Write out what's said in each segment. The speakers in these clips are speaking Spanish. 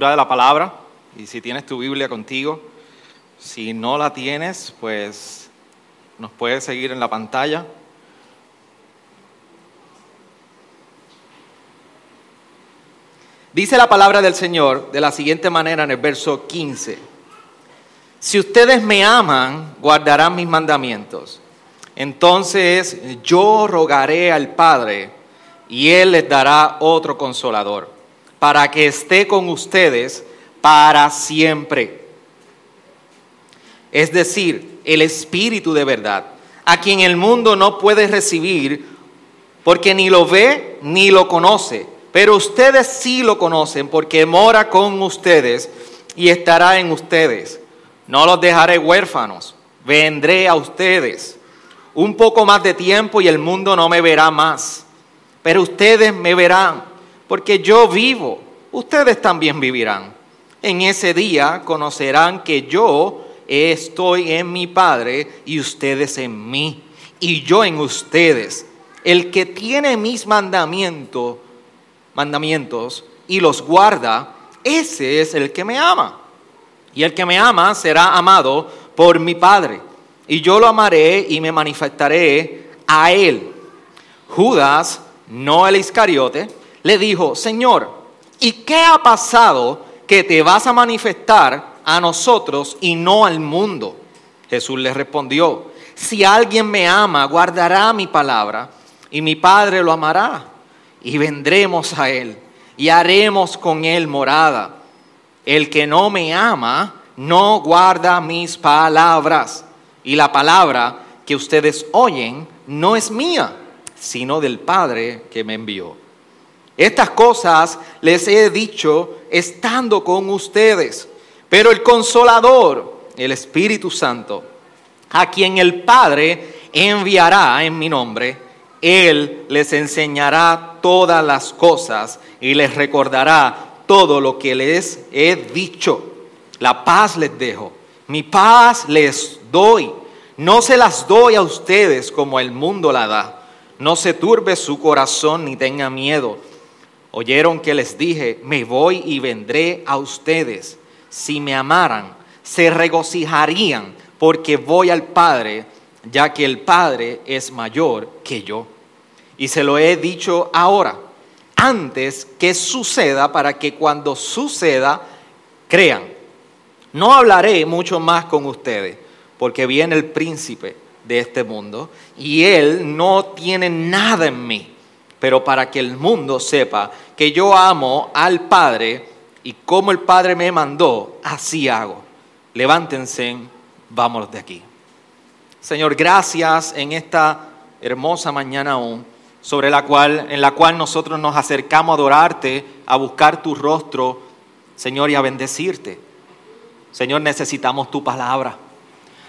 de la palabra y si tienes tu Biblia contigo, si no la tienes, pues nos puedes seguir en la pantalla. Dice la palabra del Señor de la siguiente manera en el verso 15. Si ustedes me aman, guardarán mis mandamientos. Entonces yo rogaré al Padre y Él les dará otro consolador para que esté con ustedes para siempre. Es decir, el Espíritu de verdad, a quien el mundo no puede recibir porque ni lo ve ni lo conoce pero ustedes sí lo conocen porque mora con ustedes y estará en ustedes. No los dejaré huérfanos, vendré a ustedes. Un poco más de tiempo y el mundo no me verá más. Pero ustedes me verán, porque yo vivo, ustedes también vivirán. En ese día conocerán que yo estoy en mi Padre y ustedes en mí, y yo en ustedes. El que tiene mis mandamientos mandamientos y los guarda, ese es el que me ama. Y el que me ama será amado por mi Padre. Y yo lo amaré y me manifestaré a él. Judas, no el Iscariote, le dijo, Señor, ¿y qué ha pasado que te vas a manifestar a nosotros y no al mundo? Jesús le respondió, si alguien me ama, guardará mi palabra y mi Padre lo amará y vendremos a Él y haremos con Él morada. El que no me ama no guarda mis palabras y la palabra que ustedes oyen no es mía, sino del Padre que me envió. Estas cosas les he dicho estando con ustedes, pero el consolador, el Espíritu Santo, a quien el Padre enviará en mi nombre, él les enseñará todas las cosas y les recordará todo lo que les he dicho. La paz les dejo, mi paz les doy. No se las doy a ustedes como el mundo la da. No se turbe su corazón ni tenga miedo. Oyeron que les dije, me voy y vendré a ustedes. Si me amaran, se regocijarían porque voy al Padre, ya que el Padre es mayor que yo. Y se lo he dicho ahora, antes que suceda, para que cuando suceda, crean. No hablaré mucho más con ustedes, porque viene el príncipe de este mundo y él no tiene nada en mí, pero para que el mundo sepa que yo amo al Padre y como el Padre me mandó, así hago. Levántense, vámonos de aquí. Señor, gracias en esta hermosa mañana aún sobre la cual, en la cual nosotros nos acercamos a adorarte, a buscar tu rostro, Señor, y a bendecirte. Señor, necesitamos tu palabra.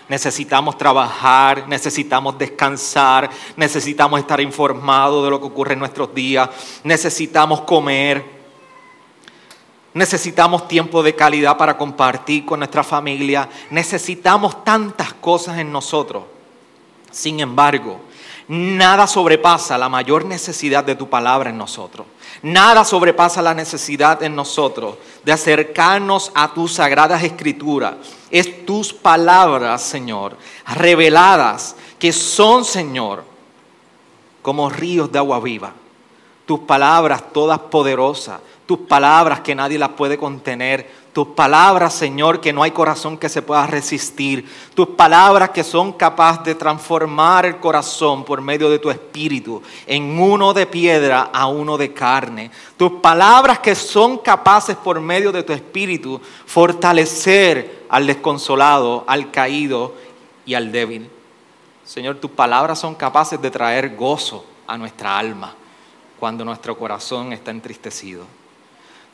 Necesitamos trabajar, necesitamos descansar, necesitamos estar informados de lo que ocurre en nuestros días, necesitamos comer, necesitamos tiempo de calidad para compartir con nuestra familia, necesitamos tantas cosas en nosotros. Sin embargo, Nada sobrepasa la mayor necesidad de tu palabra en nosotros. Nada sobrepasa la necesidad en nosotros de acercarnos a tus sagradas escrituras. Es tus palabras, Señor, reveladas, que son, Señor, como ríos de agua viva. Tus palabras todas poderosas, tus palabras que nadie las puede contener, tus palabras, Señor, que no hay corazón que se pueda resistir. Tus palabras que son capaces de transformar el corazón por medio de tu espíritu en uno de piedra a uno de carne. Tus palabras que son capaces por medio de tu espíritu fortalecer al desconsolado, al caído y al débil. Señor, tus palabras son capaces de traer gozo a nuestra alma cuando nuestro corazón está entristecido.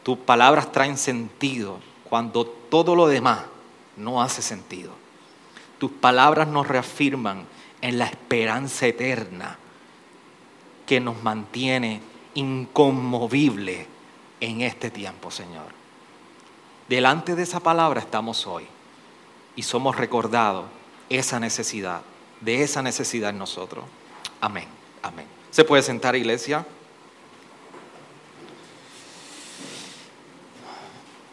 Tus palabras traen sentido cuando todo lo demás no hace sentido. Tus palabras nos reafirman en la esperanza eterna que nos mantiene inconmovible en este tiempo, Señor. Delante de esa palabra estamos hoy y somos recordados esa necesidad, de esa necesidad en nosotros. Amén, amén. ¿Se puede sentar, iglesia?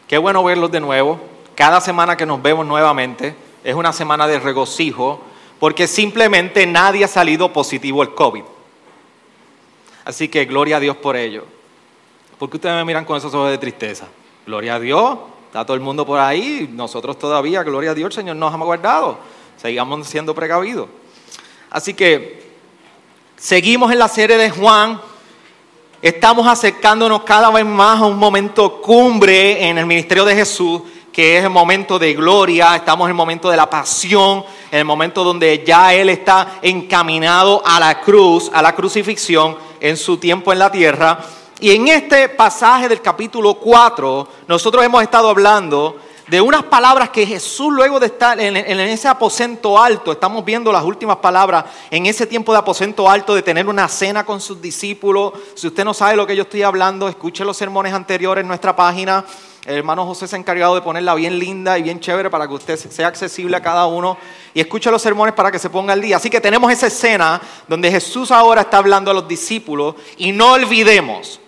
Qué bueno verlos de nuevo. Cada semana que nos vemos nuevamente es una semana de regocijo porque simplemente nadie ha salido positivo el COVID. Así que gloria a Dios por ello. ¿Por qué ustedes me miran con esos ojos de tristeza? Gloria a Dios, está todo el mundo por ahí, nosotros todavía, gloria a Dios, el Señor nos ha guardado. Sigamos siendo precavidos. Así que seguimos en la serie de Juan, Estamos acercándonos cada vez más a un momento cumbre en el ministerio de Jesús, que es el momento de gloria, estamos en el momento de la pasión, en el momento donde ya Él está encaminado a la cruz, a la crucifixión en su tiempo en la tierra. Y en este pasaje del capítulo 4, nosotros hemos estado hablando de unas palabras que Jesús luego de estar en, ese aposento alto, estamos viendo las últimas palabras en ese tiempo de aposento alto, de tener una cena con sus discípulos. Si usted no sabe lo que yo estoy hablando, escuche los sermones anteriores en nuestra página. El hermano José se ha encargado de ponerla bien linda y bien chévere para que usted sea accesible a cada uno y escuche los sermones para que se ponga al día. Así que tenemos esa escena donde Jesús ahora está hablando a los discípulos y no olvidemos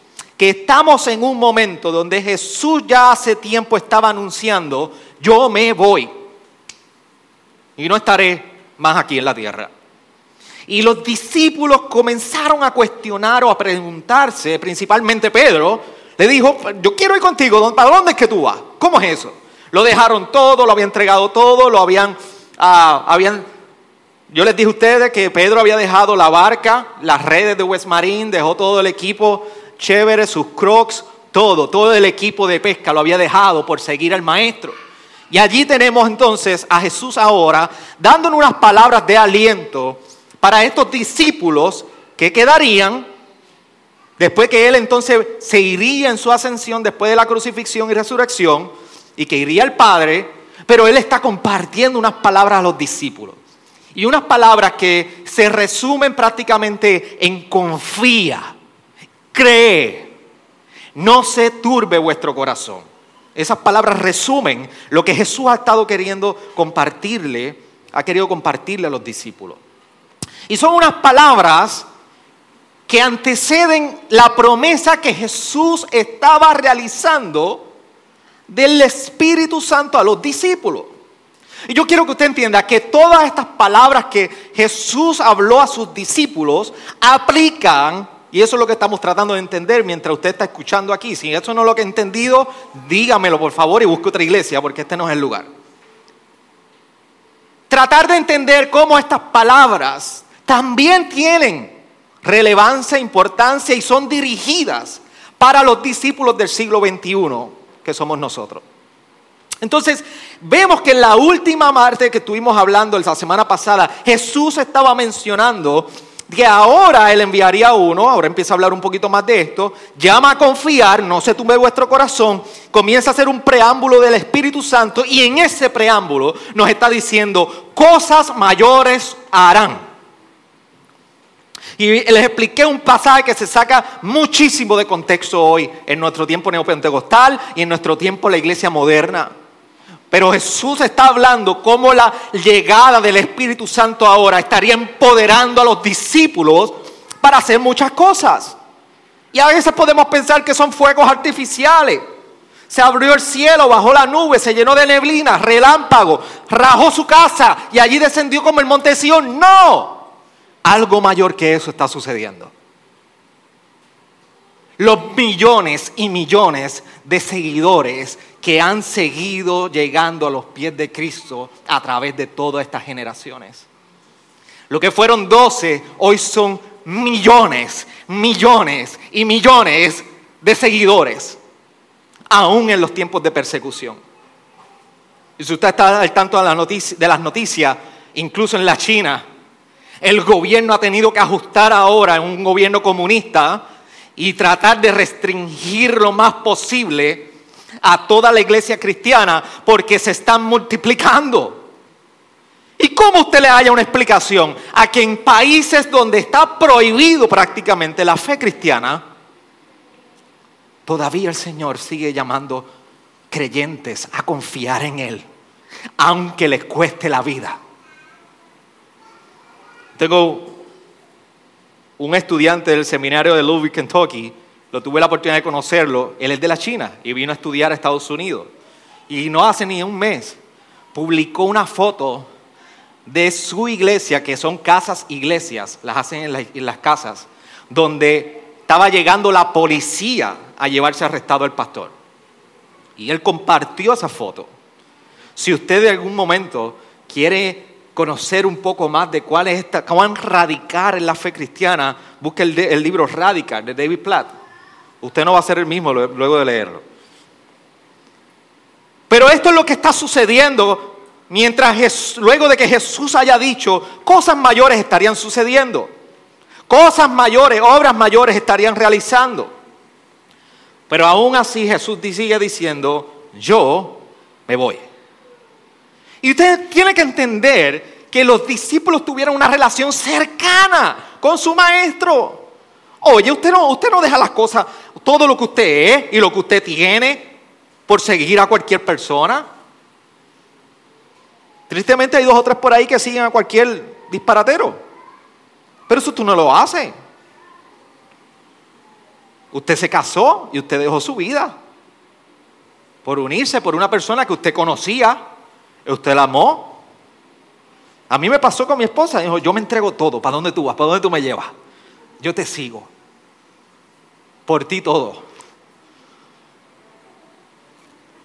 que estamos en un momento donde Jesús ya hace tiempo estaba anunciando, yo me voy y no estaré más aquí en la tierra. Y los discípulos comenzaron a cuestionar o a preguntarse, principalmente Pedro, le dijo, yo quiero ir contigo, ¿para dónde es que tú vas? ¿Cómo es eso? Lo dejaron todo, lo habían entregado todo, lo habían, ah, habían yo les dije a ustedes que Pedro había dejado la barca, las redes de West Marine, dejó todo el equipo chévere, sus crocs, todo, todo el equipo de pesca lo había dejado por seguir al maestro. Y allí tenemos entonces a Jesús ahora dándonos unas palabras de aliento para estos discípulos que quedarían después que Él entonces se iría en su ascensión después de la crucifixión y resurrección y que iría al Padre, pero Él está compartiendo unas palabras a los discípulos. Y unas palabras que se resumen prácticamente en confía, cree, no se turbe vuestro corazón. Esas palabras resumen lo que Jesús ha estado queriendo compartirle, ha querido compartirle a los discípulos. Y son unas palabras que anteceden la promesa que Jesús estaba realizando del Espíritu Santo a los discípulos. Y yo quiero que usted entienda que todas estas palabras que Jesús habló a sus discípulos aplican y eso es lo que estamos tratando de entender mientras usted está escuchando aquí. Si eso no es lo que he entendido, dígamelo por favor y busque otra iglesia porque este no es el lugar. Tratar de entender cómo estas palabras también tienen relevancia, importancia y son dirigidas para los discípulos del siglo XXI, que somos nosotros. Entonces, vemos que en la última parte que estuvimos hablando la semana pasada, Jesús estaba mencionando que ahora Él enviaría uno, ahora empieza a hablar un poquito más de esto, llama a confiar, no se tumbe vuestro corazón, comienza a hacer un preámbulo del Espíritu Santo y en ese preámbulo nos está diciendo, cosas mayores harán. Y les expliqué un pasaje que se saca muchísimo de contexto hoy en nuestro tiempo neopentecostal y en nuestro tiempo la iglesia moderna. Pero Jesús está hablando cómo la llegada del Espíritu Santo ahora estaría empoderando a los discípulos para hacer muchas cosas. Y a veces podemos pensar que son fuegos artificiales. Se abrió el cielo, bajó la nube, se llenó de neblina, relámpago, rajó su casa y allí descendió como el monte Sion. No, algo mayor que eso está sucediendo. Los millones y millones de seguidores que han seguido llegando a los pies de Cristo a través de todas estas generaciones. Lo que fueron doce, hoy son millones, millones y millones de seguidores, aún en los tiempos de persecución. Y si usted está al tanto de las noticias, incluso en la China, el gobierno ha tenido que ajustar ahora en un gobierno comunista y tratar de restringir lo más posible a toda la iglesia cristiana porque se están multiplicando. ¿Y cómo usted le haya una explicación a que en países donde está prohibido prácticamente la fe cristiana, todavía el Señor sigue llamando creyentes a confiar en Él, aunque les cueste la vida? Tengo un estudiante del seminario de Louisville, Kentucky, lo tuve la oportunidad de conocerlo, él es de la China y vino a estudiar a Estados Unidos. Y no hace ni un mes publicó una foto de su iglesia, que son casas iglesias, las hacen en, las casas, donde estaba llegando la policía a llevarse arrestado al pastor. Y él compartió esa foto. Si usted de algún momento quiere conocer un poco más de cuál es esta, cómo radicar en la fe cristiana, busque el, el libro Radical de David Platt. Usted no va a ser el mismo luego de leerlo. Pero esto es lo que está sucediendo mientras luego de que Jesús haya dicho, cosas mayores estarían sucediendo. Cosas mayores, obras mayores estarían realizando. Pero aún así Jesús sigue diciendo, yo me voy. Y usted tiene que entender que los discípulos tuvieron una relación cercana con su maestro. Oye, usted no, usted no deja las cosas, todo lo que usted es y lo que usted tiene, por seguir a cualquier persona. Tristemente hay dos o tres por ahí que siguen a cualquier disparatero. Pero eso tú no lo haces. Usted se casó y usted dejó su vida por unirse por una persona que usted conocía, usted la amó. A mí me pasó con mi esposa, dijo, yo me entrego todo, ¿para dónde tú vas? ¿Para dónde tú me llevas? Yo te sigo. Por ti todo.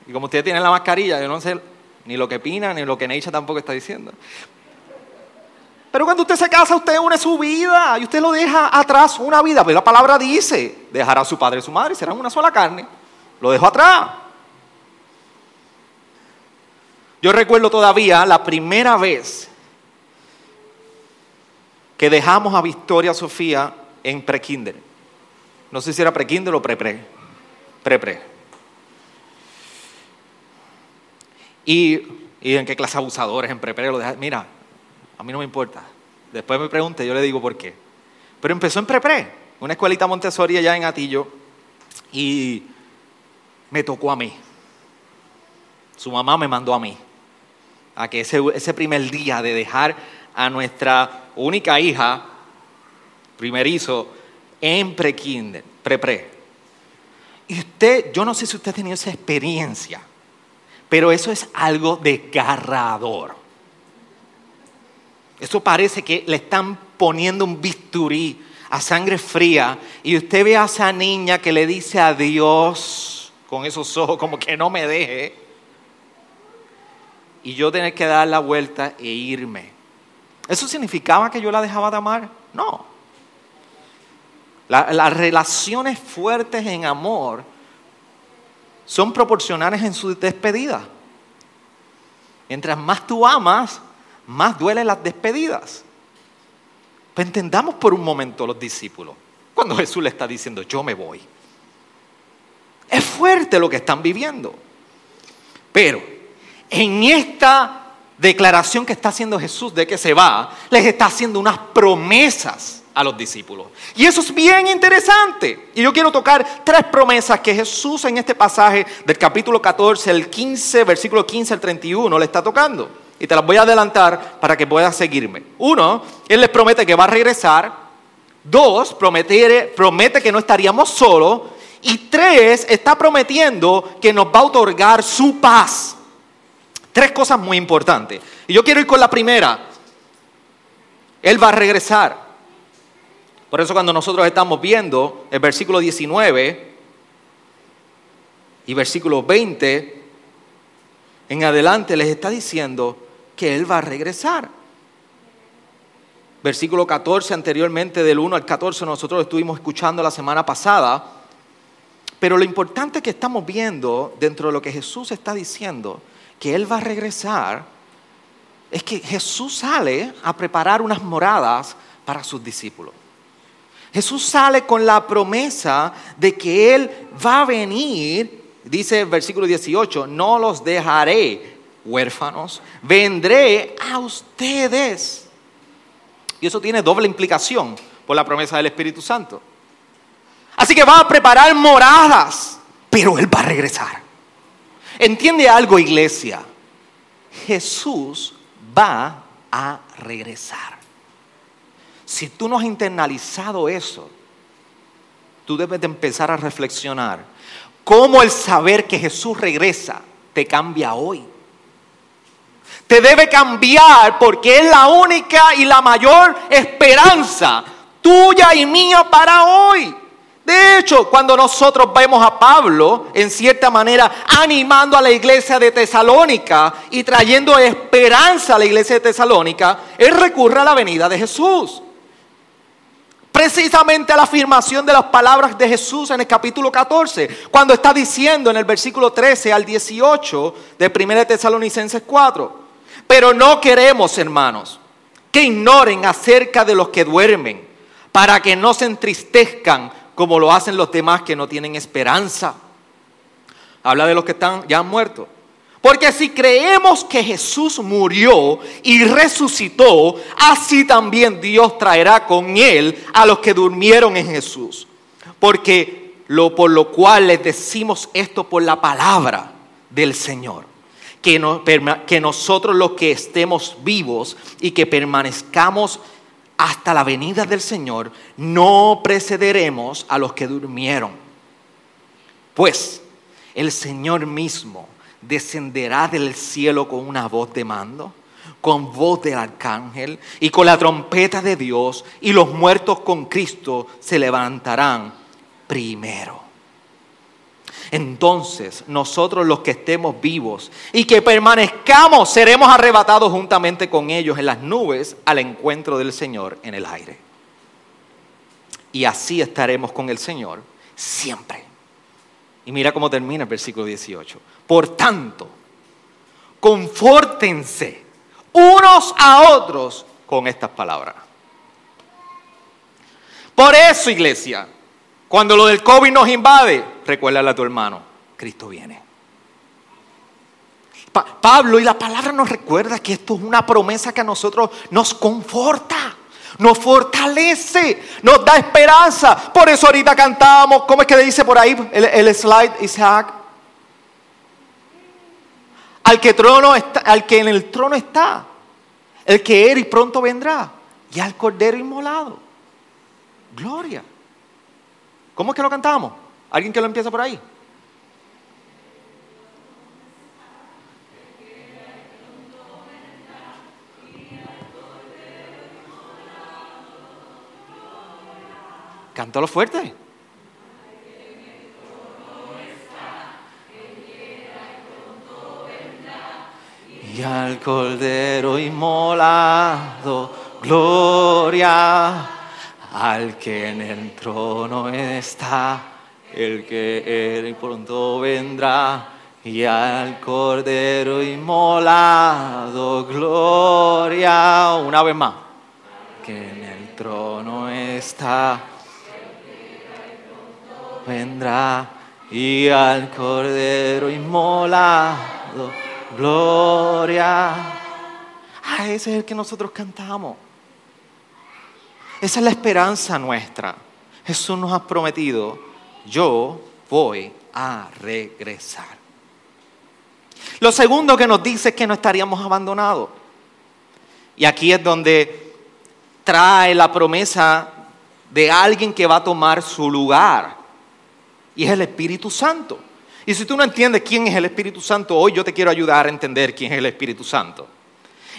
Y como ustedes tienen la mascarilla, yo no sé ni lo que Pina ni lo que Neisha tampoco está diciendo. Pero cuando usted se casa, usted une su vida y usted lo deja atrás una vida. Pero la palabra dice, dejará a su padre y su madre serán una sola carne. Lo dejo atrás. Yo recuerdo todavía la primera vez que dejamos a Victoria Sofía en prekinder. No sé si era prekinder o pre-pre. Pre-pre. Y, en qué clase abusadores en prepare lo dejan. Mira, a mí no me importa. Después me pregunte, yo le digo por qué. Pero empezó en prepre, una escuelita Montessori allá en Atillo, y me tocó a mí. Su mamá me mandó a mí. A que ese, ese primer día de dejar a nuestra única hija, primerizo, en pre-kinder, pre-pre. Y usted, yo no sé si usted ha tenido esa experiencia pero eso es algo desgarrador. Eso parece que le están poniendo un bisturí a sangre fría y usted ve a esa niña que le dice a Dios con esos ojos como que no me deje y yo tener que dar la vuelta e irme. ¿Eso significaba que yo la dejaba de amar? No. Las relaciones fuertes en amor son proporcionales en su despedida. Mientras más tú amas, más duelen las despedidas. Pues entendamos por un momento los discípulos, cuando Jesús le está diciendo, yo me voy. Es fuerte lo que están viviendo. Pero en esta declaración que está haciendo Jesús de que se va, les está haciendo unas promesas a los discípulos. Y eso es bien interesante. Y yo quiero tocar tres promesas que Jesús en este pasaje del capítulo 14, el 15, versículo 15 al 31, le está tocando. Y te las voy a adelantar para que puedas seguirme. Uno, Él les promete que va a regresar. Dos, promete, promete que no estaríamos solos. Y tres, está prometiendo que nos va a otorgar su paz. Tres cosas muy importantes. Y yo quiero ir con la primera. Él va a regresar. Por eso cuando nosotros estamos viendo el versículo 19 y versículo 20, en adelante les está diciendo que Él va a regresar. Versículo 14, anteriormente del 1 al 14, nosotros estuvimos escuchando la semana pasada. Pero lo importante que estamos viendo dentro de lo que Jesús está diciendo, que Él va a regresar, es que Jesús sale a preparar unas moradas para sus discípulos. Jesús sale con la promesa de que Él va a venir, dice el versículo 18, no los dejaré huérfanos, vendré a ustedes. Y eso tiene doble implicación por la promesa del Espíritu Santo. Así que va a preparar moradas, pero Él va a regresar. Entiende algo, iglesia. Jesús va a regresar. Si tú no has internalizado eso, tú debes de empezar a reflexionar cómo el saber que Jesús regresa te cambia hoy. Te debe cambiar porque es la única y la mayor esperanza tuya y mía para hoy. De hecho, cuando nosotros vemos a Pablo, en cierta manera, animando a la iglesia de Tesalónica y trayendo esperanza a la iglesia de Tesalónica, él recurre a la venida de Jesús. Precisamente a la afirmación de las palabras de Jesús en el capítulo 14, cuando está diciendo en el versículo 13 al 18 de 1 Tesalonicenses 4, pero no queremos, hermanos, que ignoren acerca de los que duermen, para que no se entristezcan como lo hacen los demás que no tienen esperanza. Habla de los que están ya muertos. Porque si creemos que Jesús murió y resucitó, así también Dios traerá con él a los que durmieron en Jesús. Porque lo por lo cual les decimos esto por la palabra del Señor. Que, que nosotros los que estemos vivos y que permanezcamos hasta la venida del Señor, no precederemos a los que durmieron. Pues el Señor mismo descenderá del cielo con una voz de mando, con voz del arcángel y con la trompeta de Dios, y los muertos con Cristo se levantarán primero. Entonces nosotros los que estemos vivos y que permanezcamos seremos arrebatados juntamente con ellos en las nubes al encuentro del Señor en el aire. Y así estaremos con el Señor siempre. Y mira cómo termina el versículo 18. Por tanto, confórtense unos a otros con estas palabras. Por eso, iglesia, cuando lo del COVID nos invade, recuérdale a tu hermano, Cristo viene. Pablo y la palabra nos recuerda que esto es una promesa que a nosotros nos conforta, nos fortalece, nos da esperanza. Por eso ahorita cantamos, ¿cómo es que dice por ahí el, slide Isaac? Al que, trono al que en el trono está, el que era y pronto vendrá, y al cordero inmolado. Gloria. ¿Cómo es que lo cantamos? ¿Alguien que lo empieza por ahí? Cántalo fuerte. Y al Cordero inmolado, gloria al que en el trono está, el que él pronto vendrá, y al Cordero inmolado, gloria. Una vez más, que en el trono está, vendrá, y al Cordero inmolado, gloria. Ah, ese es el que nosotros cantamos. Esa es la esperanza nuestra. Jesús nos ha prometido, yo voy a regresar. Lo segundo que nos dice es que no estaríamos abandonados. Y aquí es donde trae la promesa de alguien que va a tomar su lugar. Y es el Espíritu Santo. Y si tú no entiendes quién es el Espíritu Santo, hoy yo te quiero ayudar a entender quién es el Espíritu Santo.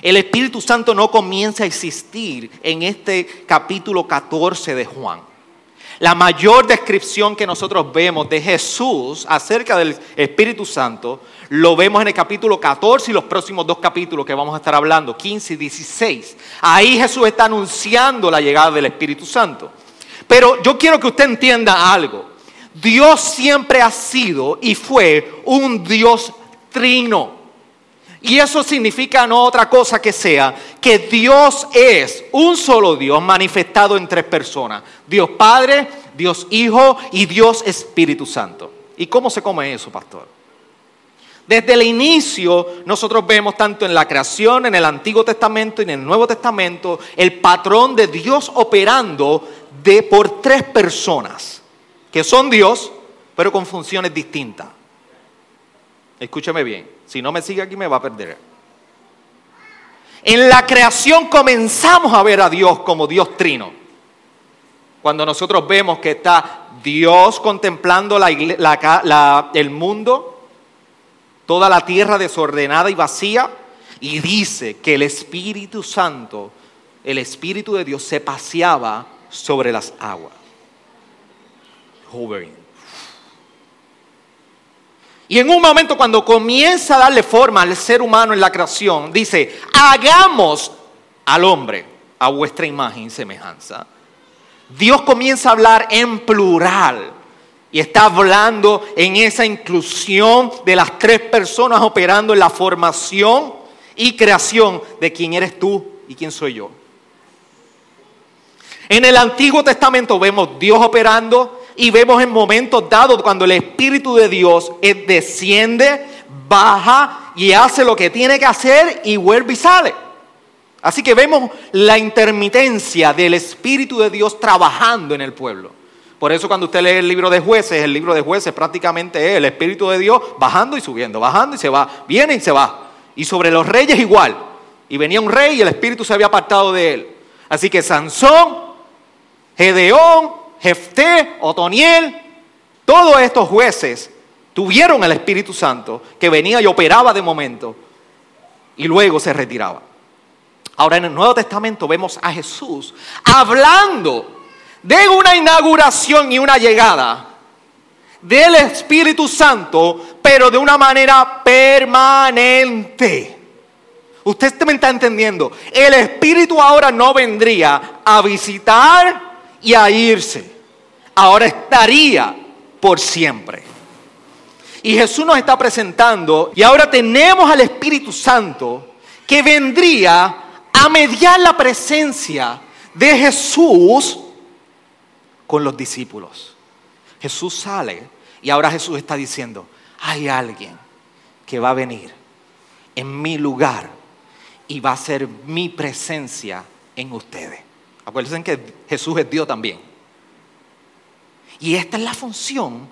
El Espíritu Santo no comienza a existir en este capítulo 14 de Juan. La mayor descripción que nosotros vemos de Jesús acerca del Espíritu Santo lo vemos en el capítulo 14 y los próximos dos capítulos que vamos a estar hablando, 15 y 16. Ahí Jesús está anunciando la llegada del Espíritu Santo. Pero yo quiero que usted entienda algo. Dios siempre ha sido y fue un Dios trino. Y eso significa no otra cosa que sea que Dios es un solo Dios manifestado en tres personas. Dios Padre, Dios Hijo y Dios Espíritu Santo. ¿Y cómo se come eso, pastor? Desde el inicio nosotros vemos tanto en la creación, en el Antiguo Testamento y en el Nuevo Testamento, el patrón de Dios operando de por tres personas, que son Dios, pero con funciones distintas. Escúcheme bien, si no me sigue aquí me va a perder. En la creación comenzamos a ver a Dios como Dios trino. Cuando nosotros vemos que está Dios contemplando el mundo, toda la tierra desordenada y vacía, y dice que el Espíritu Santo, el Espíritu de Dios se paseaba sobre las aguas. Y en un momento cuando comienza a darle forma al ser humano en la creación, dice, hagamos al hombre a vuestra imagen y semejanza. Dios comienza a hablar en plural y está hablando en esa inclusión de las tres personas operando en la formación y creación de quién eres tú y quién soy yo. En el Antiguo Testamento vemos Dios operando y vemos en momentos dados cuando el Espíritu de Dios desciende, baja y hace lo que tiene que hacer y vuelve y sale. Así que vemos la intermitencia del Espíritu de Dios trabajando en el pueblo. Por eso cuando usted lee el libro de jueces, el libro de jueces prácticamente es el Espíritu de Dios bajando y subiendo, bajando y se va, viene y se va. Y sobre los reyes igual. Y venía un rey y el Espíritu se había apartado de él. Así que Sansón, Gedeón, Jefté, Otoniel, todos estos jueces tuvieron el Espíritu Santo que venía y operaba de momento y luego se retiraba. Ahora en el Nuevo Testamento vemos a Jesús hablando de una inauguración y una llegada del Espíritu Santo, pero de una manera permanente. Usted me está entendiendo. El Espíritu ahora no vendría a visitar y a irse. Ahora estaría por siempre. Y Jesús nos está presentando y ahora tenemos al Espíritu Santo que vendría a mediar la presencia de Jesús con los discípulos. Jesús sale y ahora Jesús está diciendo, hay alguien que va a venir en mi lugar y va a ser mi presencia en ustedes. Acuérdense que Jesús es Dios también. Y esta es la función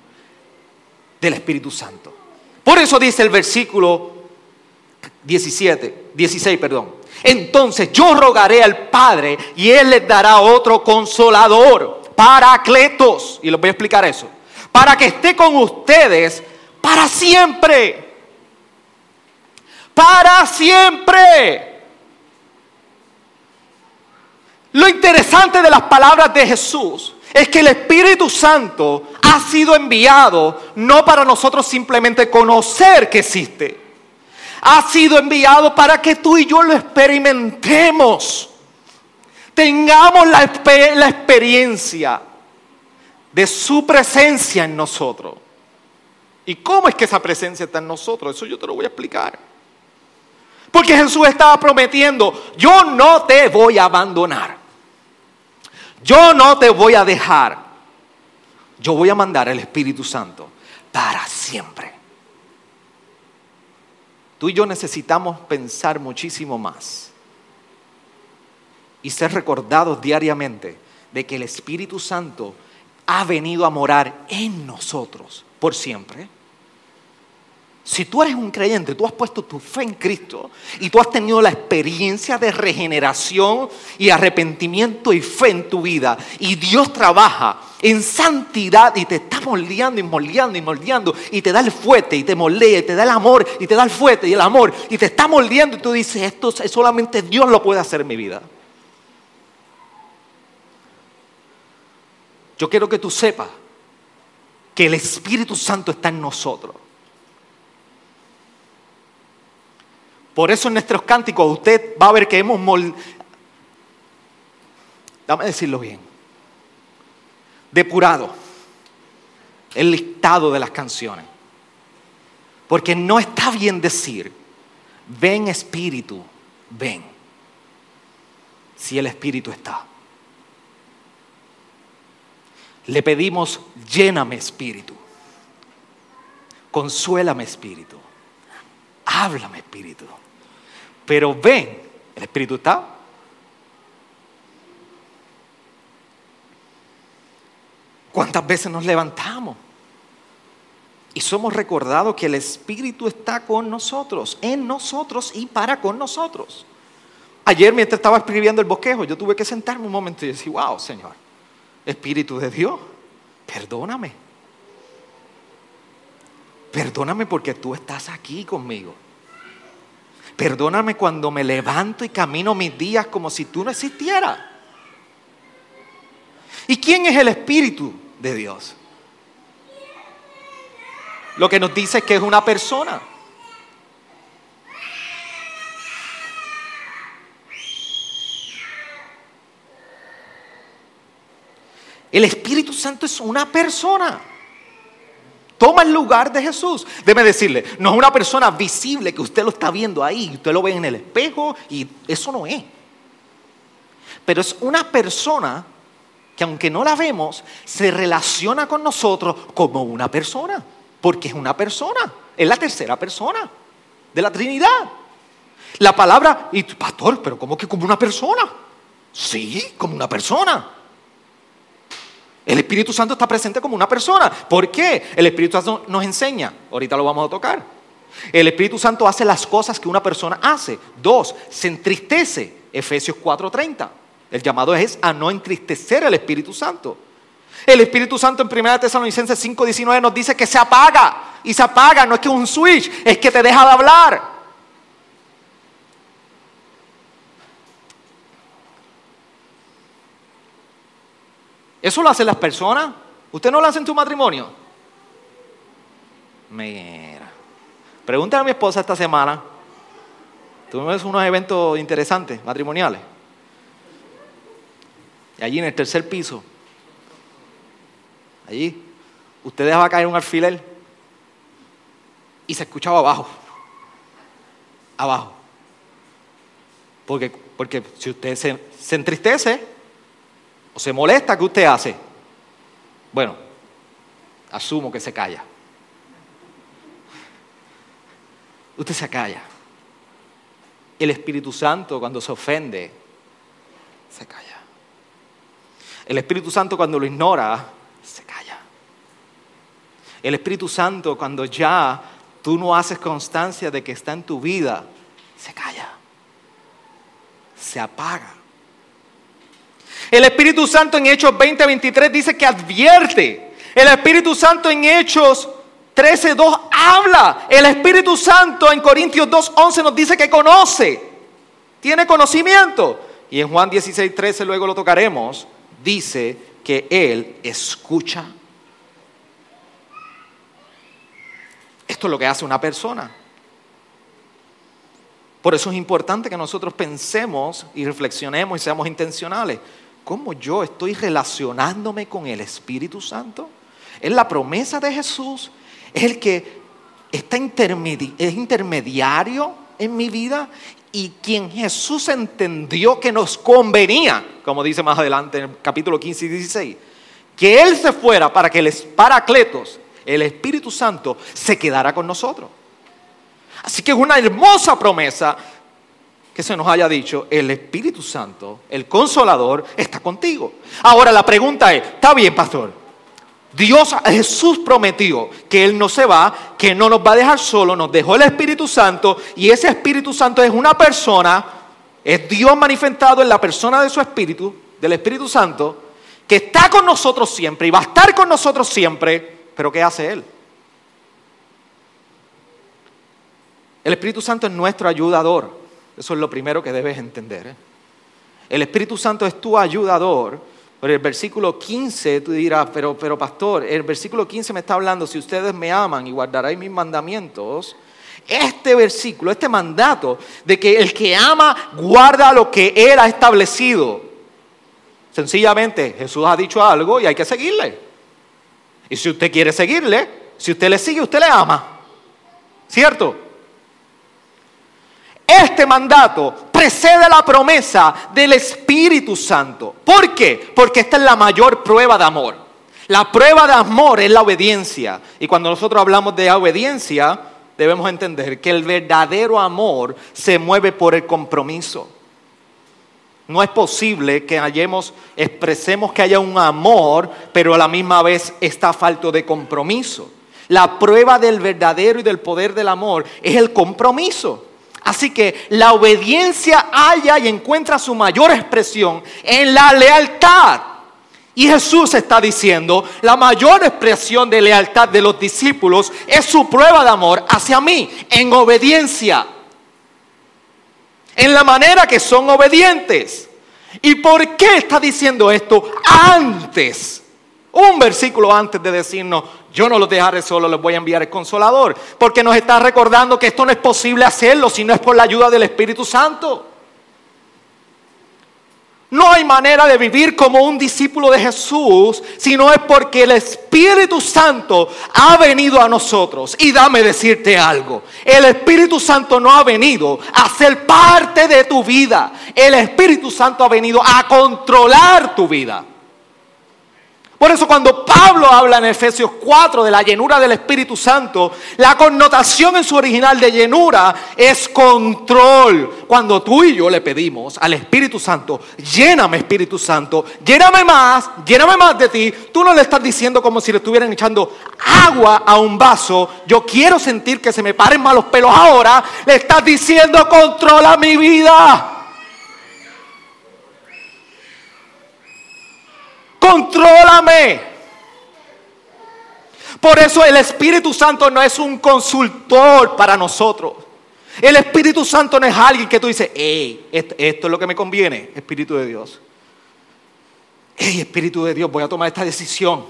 del Espíritu Santo. Por eso dice el versículo 17, 16, perdón. Entonces yo rogaré al Padre y Él les dará otro consolador, paracletos. Y les voy a explicar eso. Para que esté con ustedes para siempre. Para siempre. Lo interesante de las palabras de Jesús es que el Espíritu Santo ha sido enviado no para nosotros simplemente conocer que existe. Ha sido enviado para que tú y yo lo experimentemos. Tengamos la, la experiencia de su presencia en nosotros. ¿Y cómo es que esa presencia está en nosotros? Eso yo te lo voy a explicar. Porque Jesús estaba prometiendo, yo no te voy a abandonar. Yo no te voy a dejar. Yo voy a mandar el Espíritu Santo para siempre. Tú y yo necesitamos pensar muchísimo más y ser recordados diariamente de que el Espíritu Santo ha venido a morar en nosotros por siempre. Si tú eres un creyente, tú has puesto tu fe en Cristo y tú has tenido la experiencia de regeneración y arrepentimiento y fe en tu vida y Dios trabaja en santidad y te está moldeando y moldeando y moldeando y te da el fuerte y te moldea y te da el amor y te da el fuerte y el amor y te está moldeando y tú dices, esto solamente Dios lo puede hacer en mi vida. Yo quiero que tú sepas que el Espíritu Santo está en nosotros Por eso en nuestros cánticos usted va a ver que hemos... Mol... Dame decirlo bien. Depurado el listado de las canciones. Porque no está bien decir, ven espíritu, ven. Si el espíritu está. Le pedimos, lléname espíritu. Consuélame espíritu. Háblame espíritu. Pero ven, el Espíritu está. ¿Cuántas veces nos levantamos? Y somos recordados que el Espíritu está con nosotros, en nosotros y para con nosotros. Ayer mientras estaba escribiendo el bosquejo, yo tuve que sentarme un momento y decir, wow, Señor, Espíritu de Dios, perdóname. Perdóname porque tú estás aquí conmigo. Perdóname cuando me levanto y camino mis días como si tú no existieras. ¿Y quién es el Espíritu de Dios? Lo que nos dice es que es una persona. El Espíritu Santo es una persona. Toma el lugar de Jesús. Déjeme decirle, no es una persona visible que usted lo está viendo ahí, usted lo ve en el espejo y eso no es. Pero es una persona que aunque no la vemos, se relaciona con nosotros como una persona, porque es una persona, es la tercera persona de la Trinidad. La palabra, y pastor, pero ¿cómo que como una persona? Sí, como una persona. El Espíritu Santo está presente como una persona. ¿Por qué? El Espíritu Santo nos enseña. Ahorita lo vamos a tocar. El Espíritu Santo hace las cosas que una persona hace. Dos, se entristece. Efesios 4:30. El llamado es a no entristecer al Espíritu Santo. El Espíritu Santo en 1 Tesalonicenses 5:19 nos dice que se apaga. Y se apaga, no es que es un switch, es que te deja de hablar. ¿Eso lo hacen las personas? ¿Usted no lo hace en tu matrimonio? Mira. Pregúntale a mi esposa esta semana. Tuvimos unos eventos interesantes, matrimoniales. Y allí en el tercer piso, allí, usted dejaba caer un alfiler y se escuchaba abajo. Abajo. Porque, porque si usted se, se entristece, o se molesta, ¿qué usted hace? Bueno, asumo que se calla. Usted se calla. El Espíritu Santo cuando se ofende, se calla. El Espíritu Santo cuando lo ignora, se calla. El Espíritu Santo cuando ya tú no haces constancia de que está en tu vida, se calla. Se apaga. El Espíritu Santo en Hechos 20:23 dice que advierte. El Espíritu Santo en Hechos 13:2 habla. El Espíritu Santo en Corintios 2:11 nos dice que conoce. Tiene conocimiento. Y en Juan 16:13 luego lo tocaremos. Dice que Él escucha. Esto es lo que hace una persona. Por eso es importante que nosotros pensemos y reflexionemos y seamos intencionales cómo yo estoy relacionándome con el Espíritu Santo. Es la promesa de Jesús, es el que está es intermediario en mi vida y quien Jesús entendió que nos convenía, como dice más adelante en el capítulo 15 y 16, que Él se fuera para que el Paracletos, el Espíritu Santo, se quedara con nosotros. Así que es una hermosa promesa que se nos haya dicho, el Espíritu Santo, el consolador, está contigo. Ahora la pregunta es, está bien, pastor, Dios, Jesús prometió que Él no se va, que no nos va a dejar solo, nos dejó el Espíritu Santo y ese Espíritu Santo es una persona, es Dios manifestado en la persona de su Espíritu, del Espíritu Santo, que está con nosotros siempre y va a estar con nosotros siempre, pero ¿qué hace Él? El Espíritu Santo es nuestro ayudador. Eso es lo primero que debes entender. ¿eh? El Espíritu Santo es tu ayudador. Pero el versículo 15 tú dirás, pero, pero pastor, el versículo 15 me está hablando, si ustedes me aman y guardaréis mis mandamientos, este versículo, este mandato de que el que ama guarda lo que Él establecido. Sencillamente Jesús ha dicho algo y hay que seguirle. Y si usted quiere seguirle, si usted le sigue, usted le ama. ¿Cierto? Este mandato precede la promesa del Espíritu Santo. ¿Por qué? Porque esta es la mayor prueba de amor. La prueba de amor es la obediencia. Y cuando nosotros hablamos de obediencia, debemos entender que el verdadero amor se mueve por el compromiso. No es posible que hallemos, expresemos que haya un amor, pero a la misma vez está falto de compromiso. La prueba del verdadero y del poder del amor es el compromiso. Así que la obediencia halla y encuentra su mayor expresión en la lealtad. Y Jesús está diciendo, la mayor expresión de lealtad de los discípulos es su prueba de amor hacia mí, en obediencia, en la manera que son obedientes. ¿Y por qué está diciendo esto antes? Un versículo antes de decirnos, yo no los dejaré solo, les voy a enviar el consolador. Porque nos está recordando que esto no es posible hacerlo si no es por la ayuda del Espíritu Santo. No hay manera de vivir como un discípulo de Jesús si no es porque el Espíritu Santo ha venido a nosotros. Y dame decirte algo, el Espíritu Santo no ha venido a ser parte de tu vida. El Espíritu Santo ha venido a controlar tu vida. Por eso cuando Pablo habla en Efesios 4 de la llenura del Espíritu Santo, la connotación en su original de llenura es control. Cuando tú y yo le pedimos al Espíritu Santo, lléname Espíritu Santo, lléname más, lléname más de ti, tú no le estás diciendo como si le estuvieran echando agua a un vaso, yo quiero sentir que se me paren mal los pelos ahora, le estás diciendo controla mi vida. Contrólame. Por eso el Espíritu Santo no es un consultor para nosotros. El Espíritu Santo no es alguien que tú dices, hey, esto, es lo que me conviene, Espíritu de Dios. Hey, Espíritu de Dios, voy a tomar esta decisión.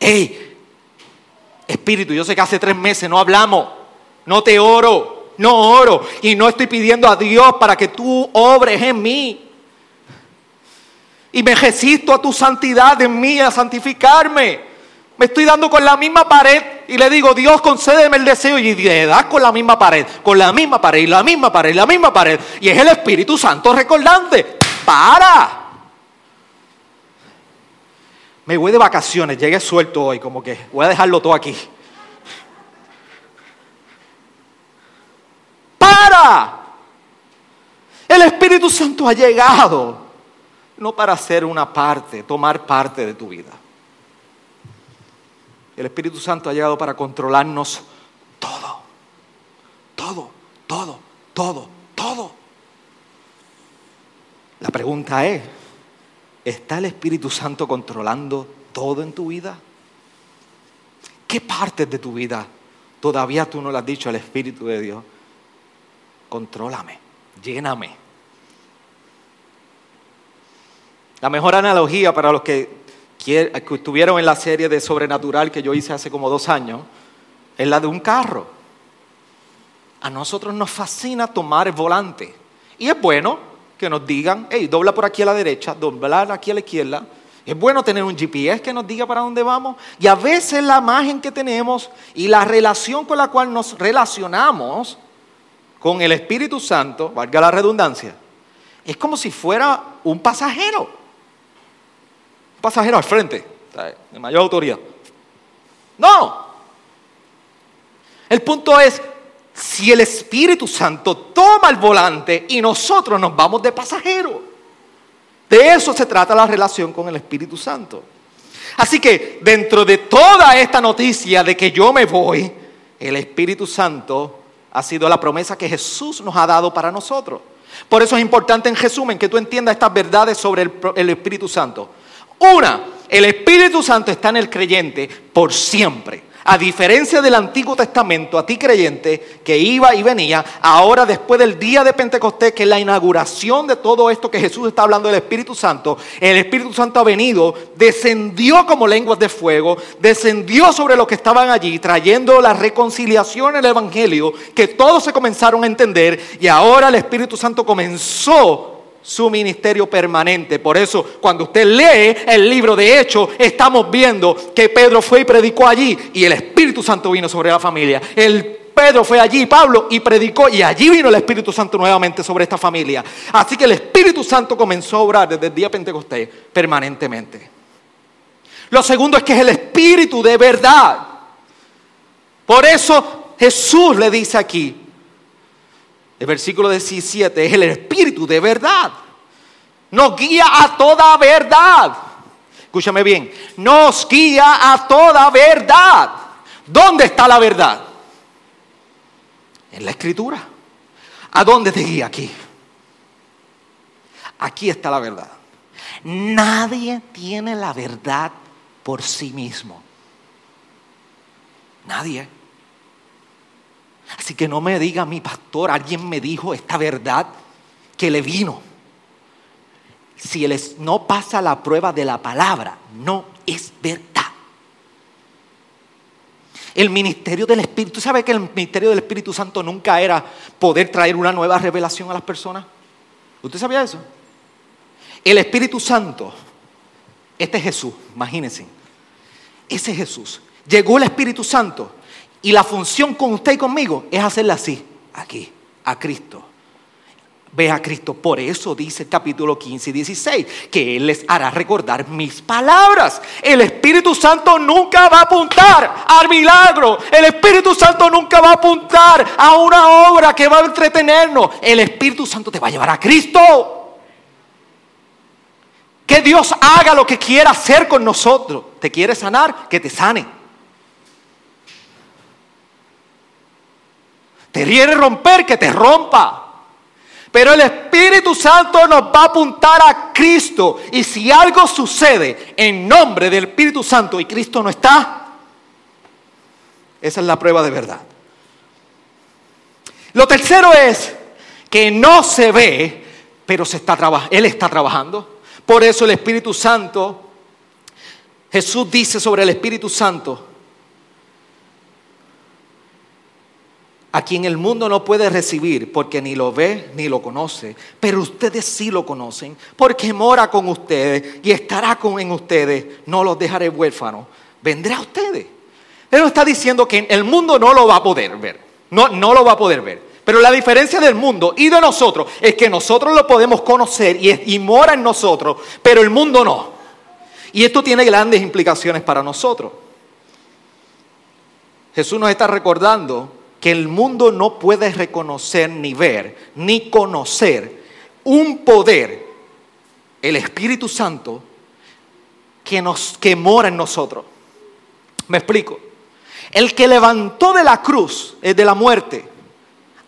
Hey, Espíritu, yo sé que hace tres meses no hablamos, no te oro, no oro y no estoy pidiendo a Dios para que tú obres en mí. Y me resisto a tu santidad en mí, a santificarme. Me estoy dando con la misma pared y le digo, Dios, concédeme el deseo. Y le das con la misma pared, con la misma pared, y la misma pared, y la misma pared. Y es el Espíritu Santo recordante. ¡Para! Me voy de vacaciones, llegué suelto hoy, como que voy a dejarlo todo aquí. ¡Para! El Espíritu Santo ha llegado no para ser una parte, tomar parte de tu vida. El Espíritu Santo ha llegado para controlarnos todo, todo, todo, todo, todo. La pregunta es, ¿está el Espíritu Santo controlando todo en tu vida? ¿Qué partes de tu vida todavía tú no le has dicho al Espíritu de Dios? Contrólame, lléname La mejor analogía para los que, estuvieron en la serie de Sobrenatural que yo hice hace como dos años es la de un carro. A nosotros nos fascina tomar el volante. Y es bueno que nos digan, hey, dobla por aquí a la derecha, dobla aquí a la izquierda. Es bueno tener un GPS que nos diga para dónde vamos. Y a veces la imagen que tenemos y la relación con la cual nos relacionamos con el Espíritu Santo, valga la redundancia, es como si fuera un pasajero pasajero al frente, de mayor autoridad. No. El punto es, si el Espíritu Santo toma el volante y nosotros nos vamos de pasajero. De eso se trata la relación con el Espíritu Santo. Así que dentro de toda esta noticia de que yo me voy, el Espíritu Santo ha sido la promesa que Jesús nos ha dado para nosotros. Por eso es importante en resumen que tú entiendas estas verdades sobre el, el Espíritu Santo. Una, el Espíritu Santo está en el creyente por siempre. A diferencia del Antiguo Testamento, a ti creyente que iba y venía, ahora después del día de Pentecostés, que es la inauguración de todo esto que Jesús está hablando del Espíritu Santo, el Espíritu Santo ha venido, descendió como lenguas de fuego, descendió sobre los que estaban allí, trayendo la reconciliación en el Evangelio, que todos se comenzaron a entender y ahora el Espíritu Santo comenzó su ministerio permanente. Por eso, cuando usted lee el libro de Hechos, estamos viendo que Pedro fue y predicó allí y el Espíritu Santo vino sobre la familia. El Pedro fue allí, Pablo, y predicó, y allí vino el Espíritu Santo nuevamente sobre esta familia. Así que el Espíritu Santo comenzó a obrar desde el día Pentecostés permanentemente. Lo segundo es que es el Espíritu de verdad. Por eso Jesús le dice aquí, el versículo 17 es el Espíritu de verdad. Nos guía a toda verdad. Escúchame bien, nos guía a toda verdad. ¿Dónde está la verdad? En la escritura. ¿A dónde te guía aquí? aquí está la verdad. Nadie tiene la verdad por sí mismo. Nadie. Así que no me diga mi pastor, alguien me dijo esta verdad que le vino. Si él no pasa la prueba de la palabra, no es verdad. El ministerio del Espíritu, ¿sabe que el ministerio del Espíritu Santo nunca era poder traer una nueva revelación a las personas? ¿Usted sabía eso? El Espíritu Santo, este es Jesús, imagínense, ese Jesús. Llegó el Espíritu Santo y la función con usted y conmigo es hacerla así, aquí, a Cristo. Ve a Cristo. Por eso dice el capítulo 15 y 16, que Él les hará recordar mis palabras. El Espíritu Santo nunca va a apuntar al milagro. El Espíritu Santo nunca va a apuntar a una obra que va a entretenernos. El Espíritu Santo te va a llevar a Cristo. Que Dios haga lo que quiera hacer con nosotros. ¿Te quiere sanar? Que te sane. ¿Te romper? Que te rompa. Pero el Espíritu Santo nos va a apuntar a Cristo. Y si algo sucede en nombre del Espíritu Santo y Cristo no está, esa es la prueba de verdad. Lo tercero es que no se ve, pero se está Él está trabajando. Por eso el Espíritu Santo, Jesús dice sobre el Espíritu Santo, a quien el mundo no puede recibir porque ni lo ve ni lo conoce, pero ustedes sí lo conocen porque mora con ustedes y estará con en ustedes, no los dejaré huérfanos, vendrá a ustedes. Él está diciendo que el mundo no lo va a poder ver, no, no lo va a poder ver. Pero la diferencia del mundo y de nosotros es que nosotros lo podemos conocer y, mora en nosotros, pero el mundo no. Y esto tiene grandes implicaciones para nosotros. Jesús nos está recordando que el mundo no puede reconocer ni ver ni conocer un poder, el Espíritu Santo, que, nos, que mora en nosotros. Me explico. El que levantó de la cruz, eh, de la muerte,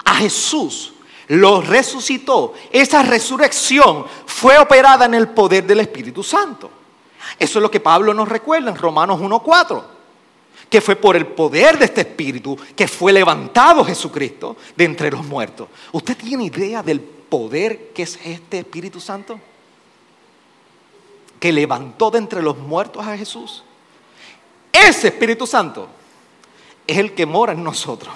a Jesús, lo resucitó. Esa resurrección fue operada en el poder del Espíritu Santo. Eso es lo que Pablo nos recuerda en Romanos 1.4, que fue por el poder de este Espíritu que fue levantado Jesucristo de entre los muertos. ¿Usted tiene idea del poder que es este Espíritu Santo? Que levantó de entre los muertos a Jesús. Ese Espíritu Santo es el que mora en nosotros.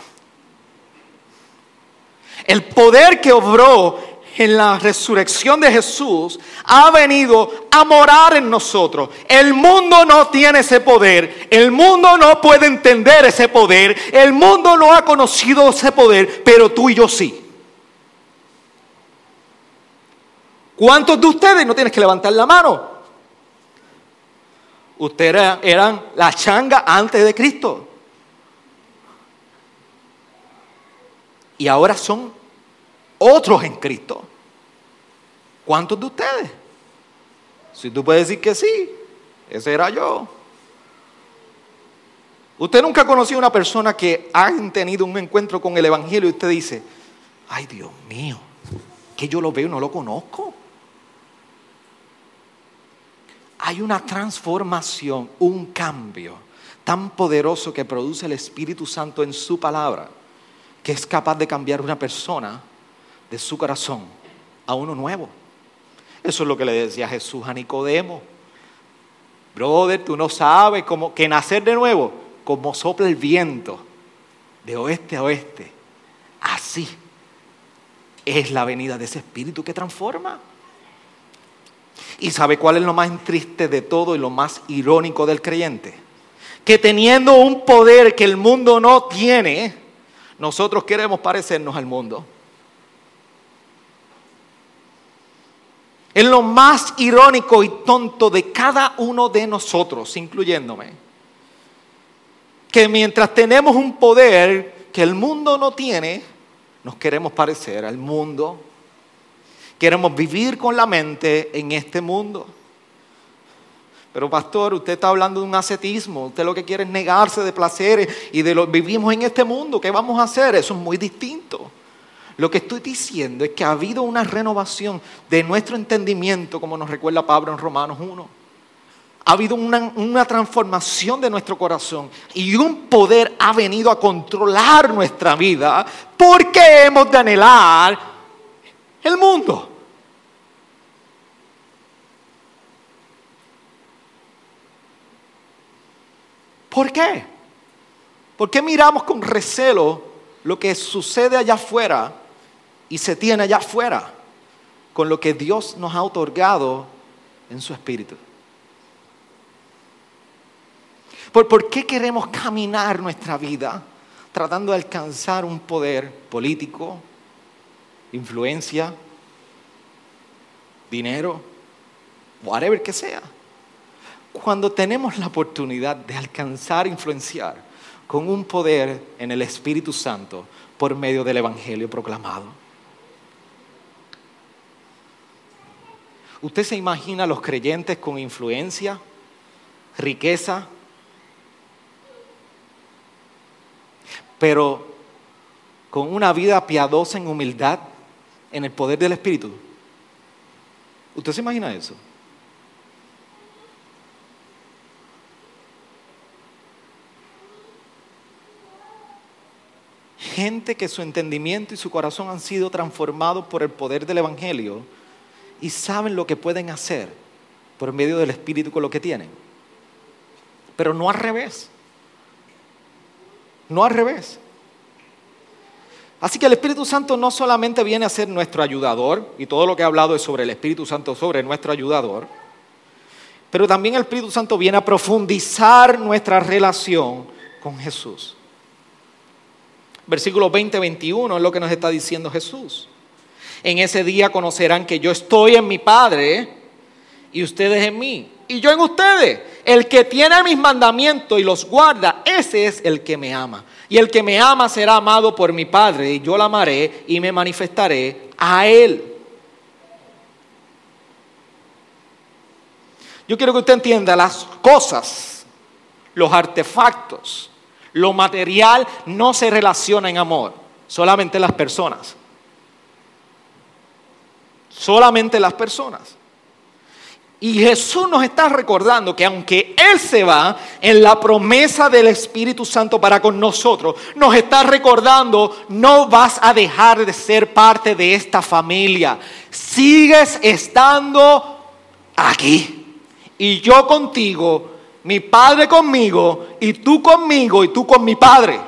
El poder que obró en la resurrección de Jesús ha venido a morar en nosotros. El mundo no tiene ese poder, el mundo no puede entender ese poder, el mundo no ha conocido ese poder, pero tú y yo sí. ¿Cuántos de ustedes no tienes que levantar la mano? Ustedes eran la changa antes de Cristo. y ahora son otros en Cristo. ¿Cuántos de ustedes? Si tú puedes decir que sí, ese era yo. Usted nunca ha conocido a una persona que ha tenido un encuentro con el Evangelio y usted dice, ay Dios mío, que yo lo veo y no lo conozco. Hay una transformación, un cambio tan poderoso que produce el Espíritu Santo en su palabra que es capaz de cambiar una persona su corazón a uno nuevo. Eso es lo que le decía Jesús a Nicodemo. Brother, tú no sabes cómo que nacer de nuevo, como sopla el viento de oeste a oeste. Así es la venida de ese espíritu que transforma. ¿Y sabe cuál es lo más triste de todo y lo más irónico del creyente? Que teniendo un poder que el mundo no tiene, nosotros queremos parecernos al mundo. Es lo más irónico y tonto de cada uno de nosotros, incluyéndome, que mientras tenemos un poder que el mundo no tiene, nos queremos parecer al mundo. Queremos vivir con la mente en este mundo. Pero pastor, usted está hablando de un ascetismo, usted lo que quiere es negarse de placeres y de lo vivimos en este mundo, ¿qué vamos a hacer? Eso es muy distinto. Lo que estoy diciendo es que ha habido una renovación de nuestro entendimiento, como nos recuerda Pablo en Romanos 1. Ha habido una, transformación de nuestro corazón y un poder ha venido a controlar nuestra vida porque hemos de anhelar el mundo. ¿Por qué? ¿Por qué miramos con recelo lo que sucede allá afuera y se tiene allá afuera con lo que Dios nos ha otorgado en su espíritu? ¿Por, ¿Por, qué queremos caminar nuestra vida tratando de alcanzar un poder político, influencia, dinero, whatever que sea? cuando tenemos la oportunidad de alcanzar, influenciar con un poder en el Espíritu Santo por medio del Evangelio proclamado. ¿Usted se imagina a los creyentes con influencia, riqueza, pero con una vida piadosa en humildad, en el poder del Espíritu? ¿Usted se imagina eso? gente que su entendimiento y su corazón han sido transformados por el poder del Evangelio y saben lo que pueden hacer por medio del Espíritu con lo que tienen. Pero no al revés. No al revés. Así que el Espíritu Santo no solamente viene a ser nuestro ayudador, y todo lo que he hablado es sobre el Espíritu Santo, sobre nuestro ayudador, pero también el Espíritu Santo viene a profundizar nuestra relación con Jesús. Versículo 20-21 es lo que nos está diciendo Jesús. En ese día conocerán que yo estoy en mi Padre y ustedes en mí. Y yo en ustedes. El que tiene mis mandamientos y los guarda, ese es el que me ama. Y el que me ama será amado por mi Padre y yo lo amaré y me manifestaré a él. Yo quiero que usted entienda las cosas, los artefactos lo material no se relaciona en amor, solamente las personas. Solamente las personas. Y Jesús nos está recordando que aunque Él se va en la promesa del Espíritu Santo para con nosotros, nos está recordando, no vas a dejar de ser parte de esta familia. Sigues estando aquí. Y yo contigo mi Padre conmigo y tú conmigo y tú con mi Padre.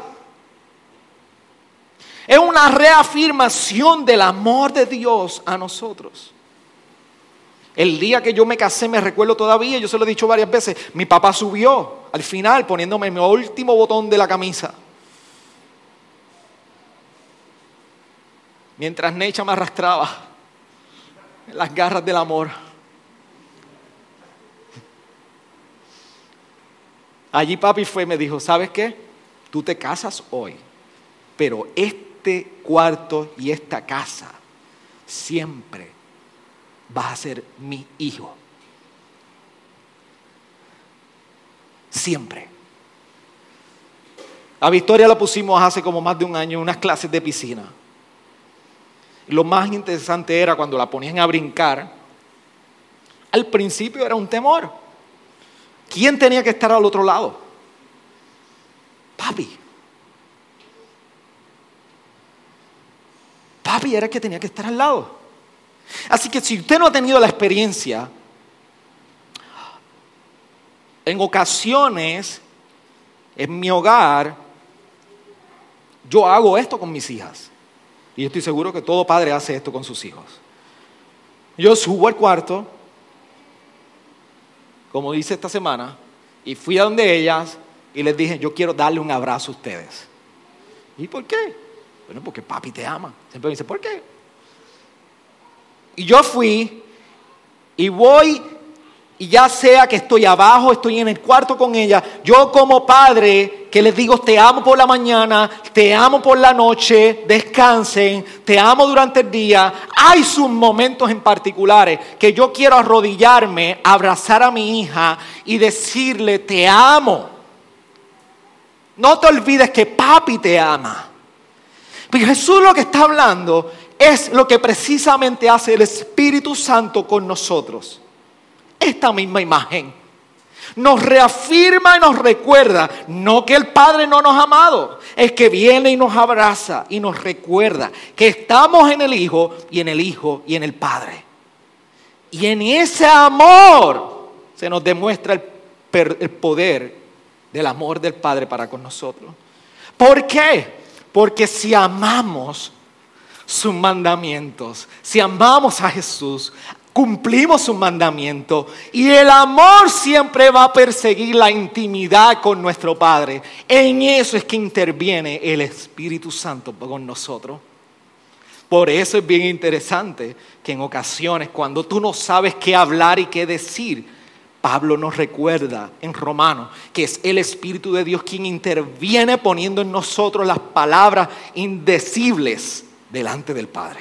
Es una reafirmación del amor de Dios a nosotros. El día que yo me casé, me recuerdo todavía, yo se lo he dicho varias veces, mi papá subió al final poniéndome mi último botón de la camisa. Mientras Necha me arrastraba en las garras del amor. Allí papi fue y me dijo, ¿sabes qué? Tú te casas hoy, pero este cuarto y esta casa siempre va a ser mi hijo. Siempre. A Victoria la pusimos hace como más de un año en unas clases de piscina. Lo más interesante era cuando la ponían a brincar. Al principio era un temor. ¿Quién tenía que estar al otro lado? Papi. Papi era el que tenía que estar al lado. Así que si usted no ha tenido la experiencia, en ocasiones, en mi hogar, yo hago esto con mis hijas. Y estoy seguro que todo padre hace esto con sus hijos. Yo subo al cuarto como dice esta semana, y fui a donde ellas y les dije, yo quiero darle un abrazo a ustedes. ¿Y por qué? Bueno, porque papi te ama. Siempre me dice, ¿por qué? Y yo fui y voy y ya sea que estoy abajo, estoy en el cuarto con ella, yo como padre que les digo, te amo por la mañana, te amo por la noche, descansen, te amo durante el día, hay sus momentos en particulares que yo quiero arrodillarme, abrazar a mi hija y decirle, te amo. No te olvides que papi te ama. Pero Jesús lo que está hablando es lo que precisamente hace el Espíritu Santo con nosotros. Esta misma imagen nos reafirma y nos recuerda, no que el Padre no nos ha amado, es que viene y nos abraza y nos recuerda que estamos en el Hijo y en el Hijo y en el Padre. Y en ese amor se nos demuestra el, el poder del amor del Padre para con nosotros. ¿Por qué? Porque si amamos sus mandamientos, si amamos a Jesús, cumplimos su mandamiento y el amor siempre va a perseguir la intimidad con nuestro Padre. En eso es que interviene el Espíritu Santo con nosotros. Por eso es bien interesante que en ocasiones cuando tú no sabes qué hablar y qué decir, Pablo nos recuerda en Romanos que es el Espíritu de Dios quien interviene poniendo en nosotros las palabras indecibles delante del Padre.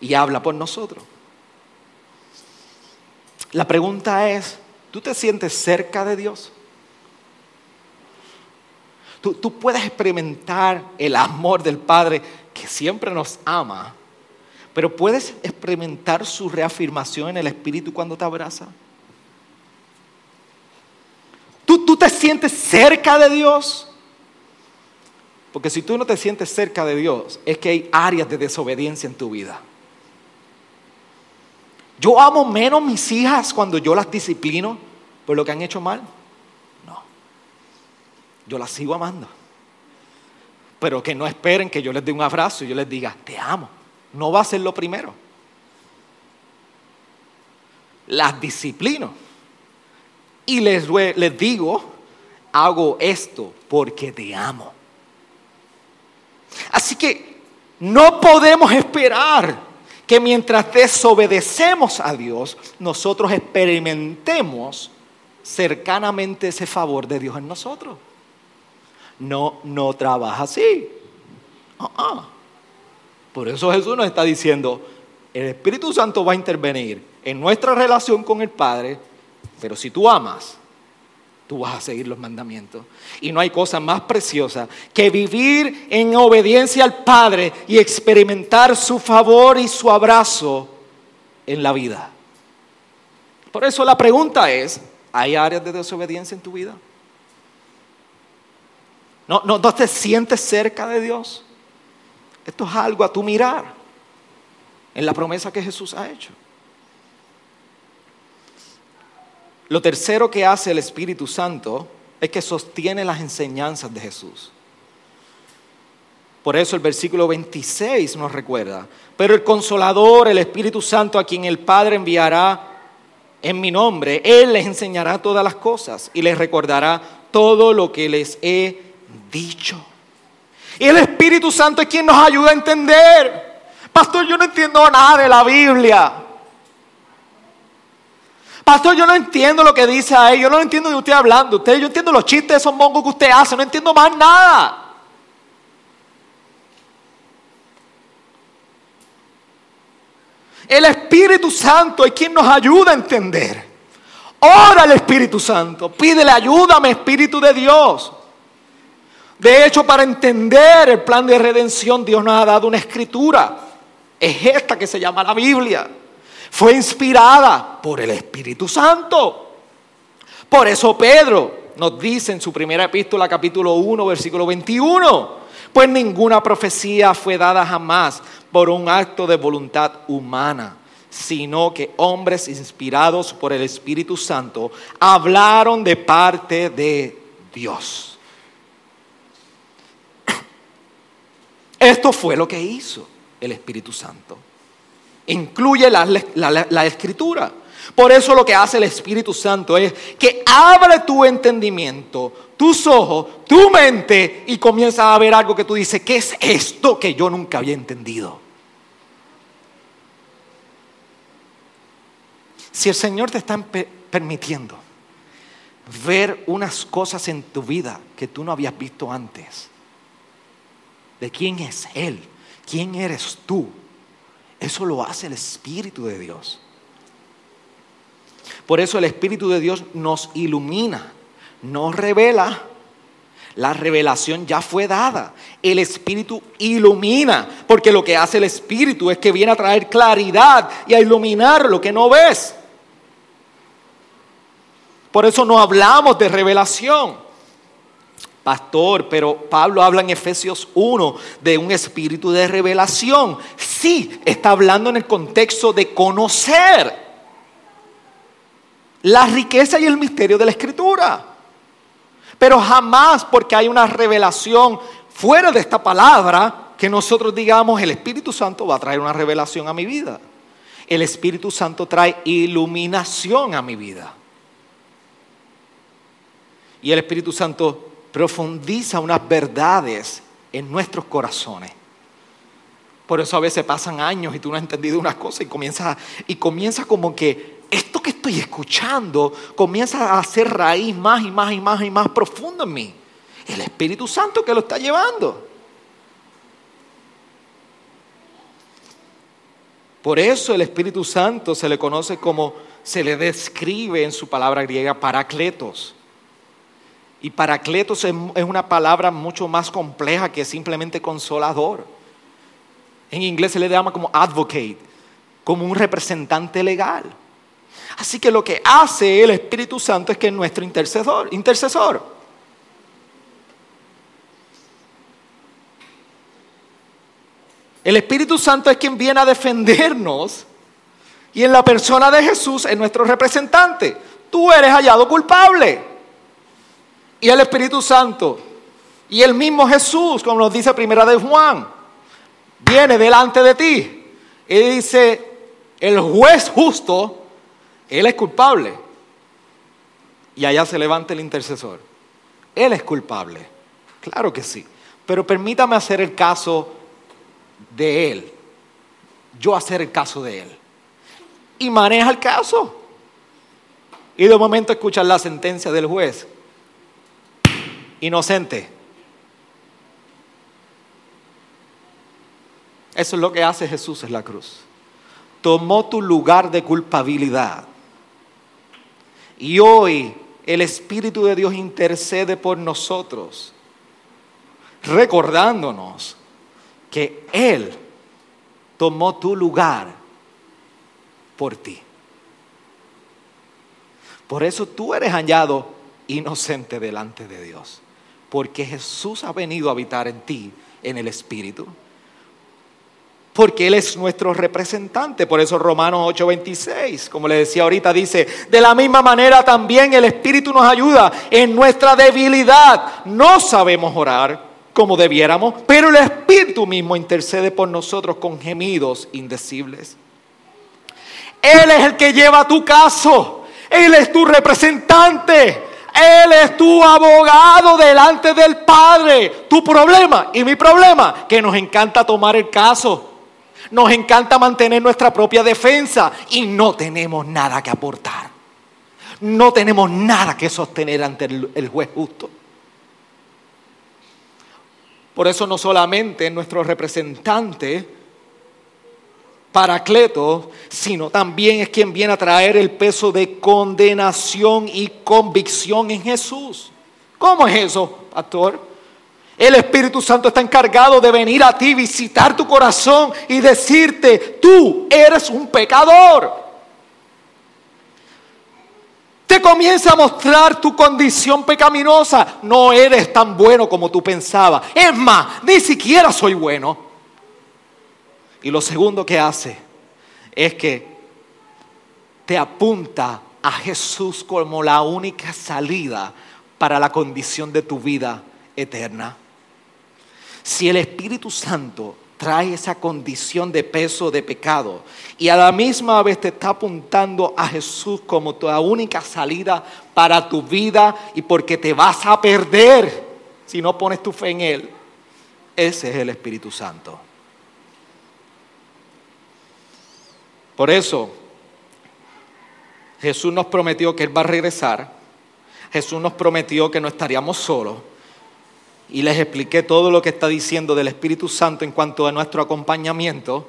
Y habla por nosotros. La pregunta es, ¿tú te sientes cerca de Dios? Tú, tú, puedes experimentar el amor del Padre que siempre nos ama, pero puedes experimentar su reafirmación en el Espíritu cuando te abraza. ¿Tú, tú te sientes cerca de Dios? Porque si tú no te sientes cerca de Dios, es que hay áreas de desobediencia en tu vida. Yo amo menos mis hijas cuando yo las disciplino por lo que han hecho mal. No. Yo las sigo amando. Pero que no esperen que yo les dé un abrazo y yo les diga, te amo. No va a ser lo primero. Las disciplino. Y les, les digo, hago esto porque te amo. Así que no podemos esperar que mientras desobedecemos a Dios, nosotros experimentemos cercanamente ese favor de Dios en nosotros. No, no trabaja así. Uh-uh. Por eso Jesús nos está diciendo, el Espíritu Santo va a intervenir en nuestra relación con el Padre, pero si tú amas, tú vas a seguir los mandamientos. Y no hay cosa más preciosa que vivir en obediencia al Padre y experimentar su favor y su abrazo en la vida. Por eso la pregunta es, ¿hay áreas de desobediencia en tu vida? ¿No, no, no te sientes cerca de Dios? Esto es algo a tu mirar en la promesa que Jesús ha hecho. Lo tercero que hace el Espíritu Santo es que sostiene las enseñanzas de Jesús. Por eso el versículo 26 nos recuerda, pero el consolador, el Espíritu Santo a quien el Padre enviará en mi nombre, Él les enseñará todas las cosas y les recordará todo lo que les he dicho. Y el Espíritu Santo es quien nos ayuda a entender. Pastor, yo no entiendo nada de la Biblia. Pastor, yo no entiendo lo que dice ahí, yo no entiendo de usted hablando. Usted, yo entiendo los chistes de esos mongos que usted hace, no entiendo más nada. El Espíritu Santo es quien nos ayuda a entender. Ora al Espíritu Santo, pídele ayúdame, Espíritu de Dios. De hecho, para entender el plan de redención, Dios nos ha dado una escritura. Es esta que se llama la Biblia fue inspirada por el Espíritu Santo. Por eso Pedro nos dice en su primera epístola capítulo 1 versículo 21, pues ninguna profecía fue dada jamás por un acto de voluntad humana, sino que hombres inspirados por el Espíritu Santo hablaron de parte de Dios. Esto fue lo que hizo el Espíritu Santo incluye la, escritura. Por eso lo que hace el Espíritu Santo es que abre tu entendimiento, tus ojos, tu mente y comienza a ver algo que tú dices, ¿qué es esto que yo nunca había entendido? Si el Señor te está permitiendo ver unas cosas en tu vida que tú no habías visto antes, de quién es Él, quién eres tú, eso lo hace el Espíritu de Dios. Por eso el Espíritu de Dios nos ilumina, nos revela La revelación ya fue dada. El Espíritu ilumina, porque lo que hace el Espíritu es que viene a traer claridad y a iluminar lo que no ves. Por eso no hablamos de revelación. Pastor, pero Pablo habla en Efesios 1 de un espíritu de revelación. Sí, está hablando en el contexto de conocer la riqueza y el misterio de la escritura. Pero jamás porque hay una revelación fuera de esta palabra que nosotros digamos el Espíritu Santo va a traer una revelación a mi vida. El Espíritu Santo trae iluminación a mi vida. Y el Espíritu Santo profundiza unas verdades en nuestros corazones. Por eso a veces pasan años y tú no has entendido unas cosas y y comienza como que esto que estoy escuchando comienza a hacer raíz más y más y más y más profundo en mí. El Espíritu Santo que lo está llevando. Por eso el Espíritu Santo se le conoce como, se le describe en su palabra griega paracletos. Y paracletos es una palabra mucho más compleja que simplemente consolador. En inglés se le llama como advocate, como un representante legal. Así que lo que hace el Espíritu Santo es que es nuestro intercesor, intercesor. El Espíritu Santo es quien viene a defendernos y en la persona de Jesús es nuestro representante. Tú eres hallado culpable. Y el Espíritu Santo y el mismo Jesús, como nos dice Primera de Juan, viene delante de ti y dice, el juez justo él es culpable. Y allá se levanta el intercesor. Él es culpable. Claro que sí. Pero permítame hacer el caso de Él. Yo hacer el caso de Él. Y maneja el caso. Y de momento escuchas la sentencia del juez. Inocente. Eso es lo que hace Jesús en la cruz. Tomó tu lugar de culpabilidad y hoy el Espíritu de Dios intercede por nosotros, recordándonos que Él tomó tu lugar por ti. Por eso tú eres hallado inocente delante de Dios, porque Jesús ha venido a habitar en ti en el Espíritu porque Él es nuestro representante. Por eso Romanos 8:26, como le decía ahorita, dice, de la misma manera también el Espíritu nos ayuda en nuestra debilidad. No sabemos orar como debiéramos, pero el Espíritu mismo intercede por nosotros con gemidos indecibles. Él es el que lleva tu caso. Él es tu representante. Él es tu abogado delante del Padre. Tu problema y mi problema, que nos encanta tomar el caso. Nos encanta mantener nuestra propia defensa y no tenemos nada que aportar. No tenemos nada que sostener ante el, juez justo. Por eso no solamente nuestro representante, Paracleto, sino también es quien viene a traer el peso de condenación y convicción en Jesús. ¿Cómo es eso, pastor? El Espíritu Santo está encargado de venir a ti, visitar tu corazón y decirte, tú eres un pecador. Te comienza a mostrar tu condición pecaminosa. No eres tan bueno como tú pensabas. Es más, ni siquiera soy bueno. Y lo segundo que hace es que te apunta a Jesús como la única salida para la condición de tu vida eterna. Si el Espíritu Santo trae esa condición de peso de pecado y a la misma vez te está apuntando a Jesús como tu única salida para tu vida y porque te vas a perder si no pones tu fe en Él, ese es el Espíritu Santo. Por eso, Jesús nos prometió que Él va a regresar. Jesús nos prometió que no estaríamos solos y les expliqué todo lo que está diciendo del Espíritu Santo en cuanto a nuestro acompañamiento.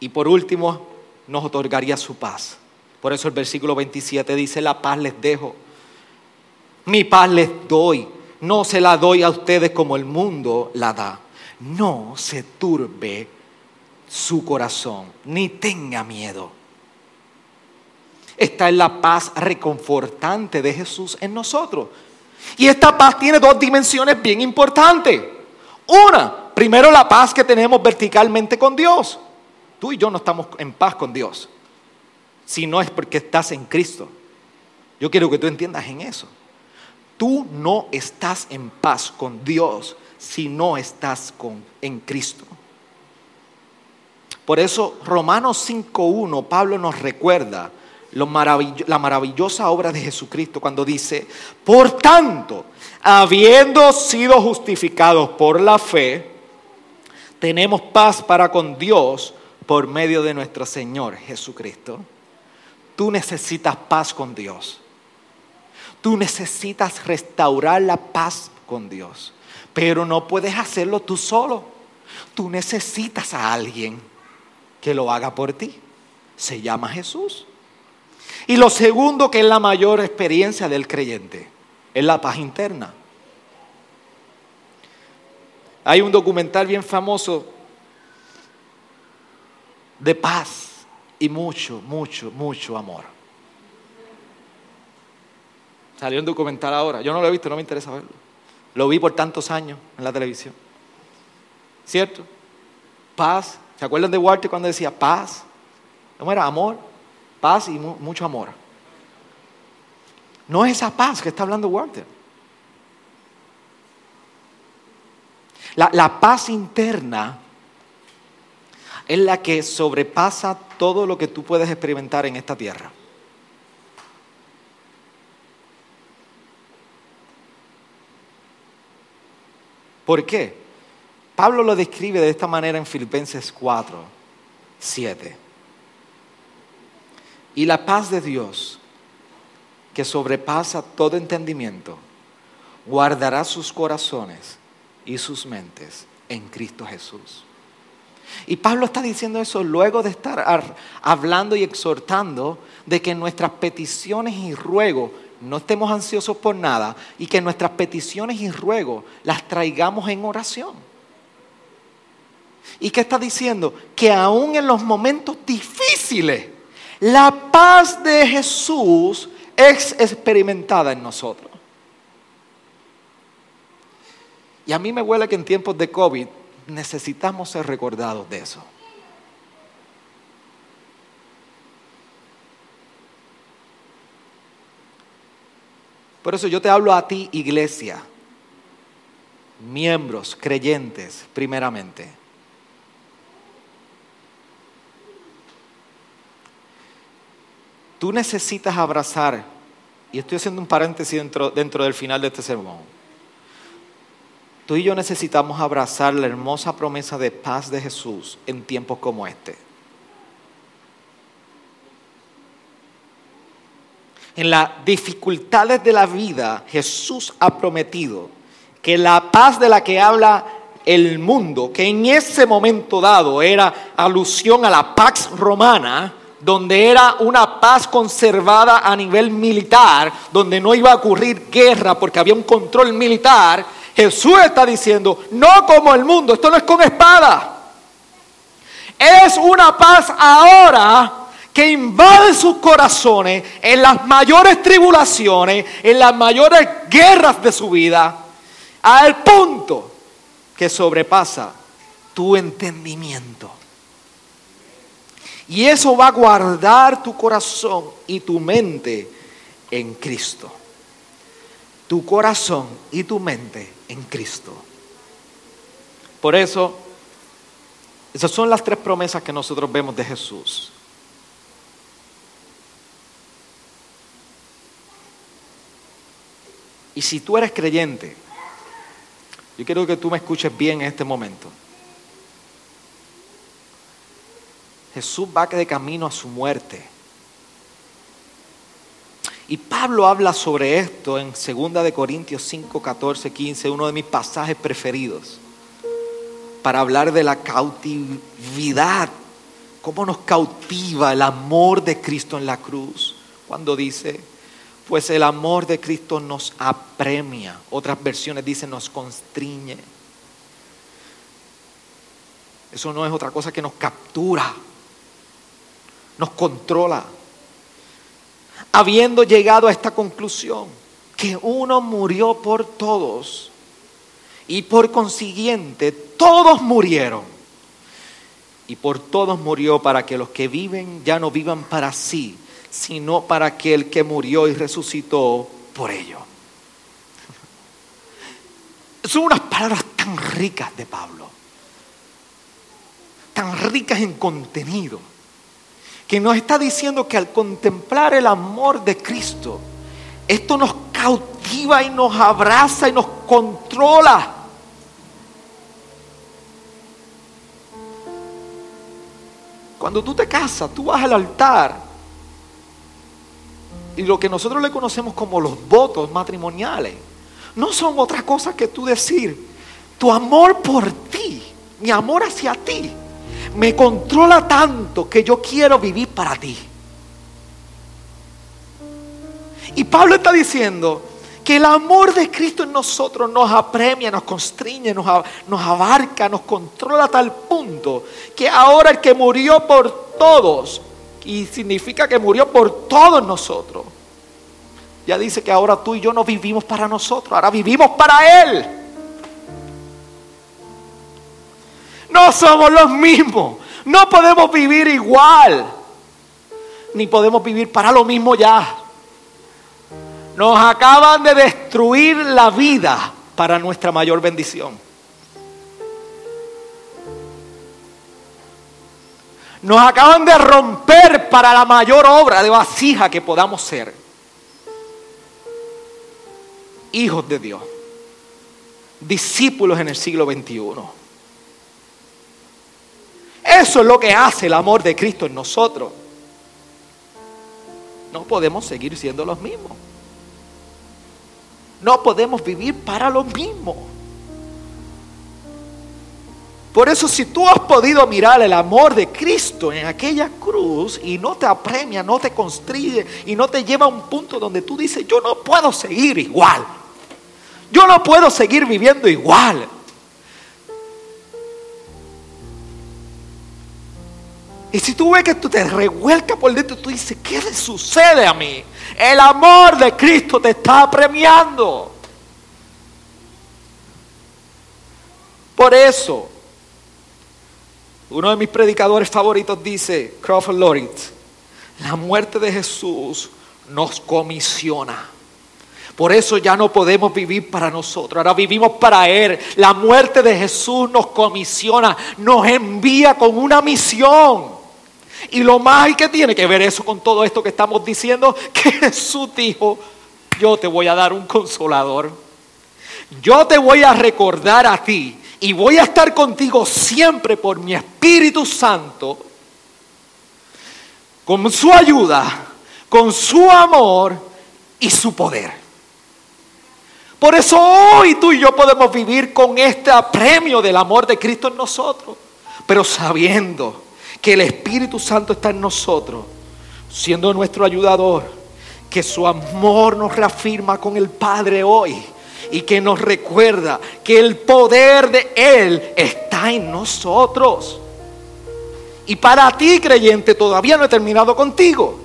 Y por último, nos otorgaría su paz. Por eso el versículo 27 dice, la paz les dejo, mi paz les doy. no se la doy a ustedes como el mundo la da. No se turbe su corazón, ni tenga miedo. Esta es la paz reconfortante de Jesús en nosotros. Y esta paz tiene dos dimensiones bien importantes. Una, primero la paz que tenemos verticalmente con Dios. Tú y yo no estamos en paz con Dios, si no es porque estás en Cristo. Yo quiero que tú entiendas en eso. Tú no estás en paz con Dios si no estás con, en Cristo. Por eso Romanos 5.1, Pablo nos recuerda la maravillosa obra de Jesucristo cuando dice, por tanto, habiendo sido justificados por la fe, tenemos paz para con Dios por medio de nuestro Señor Jesucristo. Tú necesitas paz con Dios. Tú necesitas restaurar la paz con Dios. Pero no puedes hacerlo tú solo. Tú necesitas a alguien que lo haga por ti. Se llama Jesús. Y lo segundo que es la mayor experiencia del creyente, es la paz interna. Hay un documental bien famoso de paz y mucho, mucho, mucho amor. Salió un documental ahora. Yo no lo he visto, no me interesa verlo. Lo vi por tantos años en la televisión. ¿Cierto? Paz. ¿Se acuerdan de Walter cuando decía paz? ¿Cómo era? Amor paz y mucho amor. No es esa paz que está hablando Walter. La, la paz interna es la que sobrepasa todo lo que tú puedes experimentar en esta tierra. ¿Por qué? Pablo lo describe de esta manera en Filipenses 4, 7. Y la paz de Dios, que sobrepasa todo entendimiento, guardará sus corazones y sus mentes en Cristo Jesús. Y Pablo está diciendo eso luego de estar hablando y exhortando de que nuestras peticiones y ruegos no estemos ansiosos por nada y que nuestras peticiones y ruegos las traigamos en oración. ¿Y qué está diciendo? Que aún en los momentos difíciles, la paz de Jesús es experimentada en nosotros. Y a mí me huele que en tiempos de COVID necesitamos ser recordados de eso. Por eso yo te hablo a ti, iglesia, miembros, creyentes, primeramente. Tú necesitas abrazar, y estoy haciendo un paréntesis dentro, dentro del final de este sermón. Tú y yo necesitamos abrazar la hermosa promesa de paz de Jesús en tiempos como este. En las dificultades de la vida, Jesús ha prometido que la paz de la que habla el mundo, que en ese momento dado era alusión a la Pax Romana, donde era una paz conservada a nivel militar, donde no iba a ocurrir guerra porque había un control militar, Jesús está diciendo, no como el mundo, esto no es con espada. Es una paz ahora que invade sus corazones en las mayores tribulaciones, en las mayores guerras de su vida, al punto que sobrepasa tu entendimiento. Y eso va a guardar tu corazón y tu mente en Cristo. Tu corazón y tu mente en Cristo. Por eso, esas son las tres promesas que nosotros vemos de Jesús. Y si tú eres creyente, yo quiero que tú me escuches bien en este momento. Jesús va de camino a su muerte. Y Pablo habla sobre esto en 2 de Corintios 5, 14, 15, uno de mis pasajes preferidos, para hablar de la cautividad, cómo nos cautiva el amor de Cristo en la cruz, cuando dice, Pues el amor de Cristo nos apremia. Otras versiones dicen nos constriñe. Eso no es otra cosa que nos captura, nos controla. Habiendo llegado a esta conclusión, que uno murió por todos y por consiguiente todos murieron. Y por todos murió para que los que viven ya no vivan para sí, sino para aquel que murió y resucitó por ellos. Son unas palabras tan ricas de Pablo, tan ricas en contenido, que nos está diciendo que al contemplar el amor de Cristo, esto nos cautiva y nos abraza y nos controla. Cuando tú te casas, tú vas al altar y lo que nosotros le conocemos como los votos matrimoniales no son otra cosa que tú decir, tu amor por ti, mi amor hacia ti, me controla tanto que yo quiero vivir para ti. Y Pablo está diciendo que el amor de Cristo en nosotros nos apremia, nos constriñe, nos, nos abarca, nos controla a tal punto que ahora el que murió por todos, y significa que murió por todos nosotros, ya dice que ahora tú y yo no vivimos para nosotros, ahora vivimos para Él. No somos los mismos, no podemos vivir igual, ni podemos vivir para lo mismo ya. Nos acaban de destruir la vida para nuestra mayor bendición. Nos acaban de romper para la mayor obra de vasija que podamos ser. Hijos de Dios. Discípulos en el siglo XXI. Eso es lo que hace el amor de Cristo en nosotros. No podemos seguir siendo los mismos. No podemos vivir para lo mismo. Por eso si tú has podido mirar el amor de Cristo en aquella cruz y no te apremia, no te constriye y no te lleva a un punto donde tú dices, yo no puedo seguir igual. Yo no puedo seguir viviendo igual. Y si tú ves que tú te revuelcas por dentro, tú dices, ¿qué le sucede a mí? El amor de Cristo te está premiando. Por eso, uno de mis predicadores favoritos dice, Crawford Lawrence, la muerte de Jesús nos comisiona. Por eso ya no podemos vivir para nosotros, ahora vivimos para Él. La muerte de Jesús nos comisiona, nos envía con una misión. Y lo más que tiene que ver eso con todo esto que estamos diciendo, que Jesús dijo, yo te voy a dar un consolador. Yo te voy a recordar a ti y voy a estar contigo siempre por mi Espíritu Santo, con su ayuda, con su amor y su poder. Por eso hoy tú y yo podemos vivir con este apremio del amor de Cristo en nosotros, pero sabiendo que el Espíritu Santo está en nosotros, siendo nuestro ayudador, que su amor nos reafirma con el Padre hoy y que nos recuerda que el poder de Él está en nosotros. Y para ti, creyente, todavía no he terminado contigo.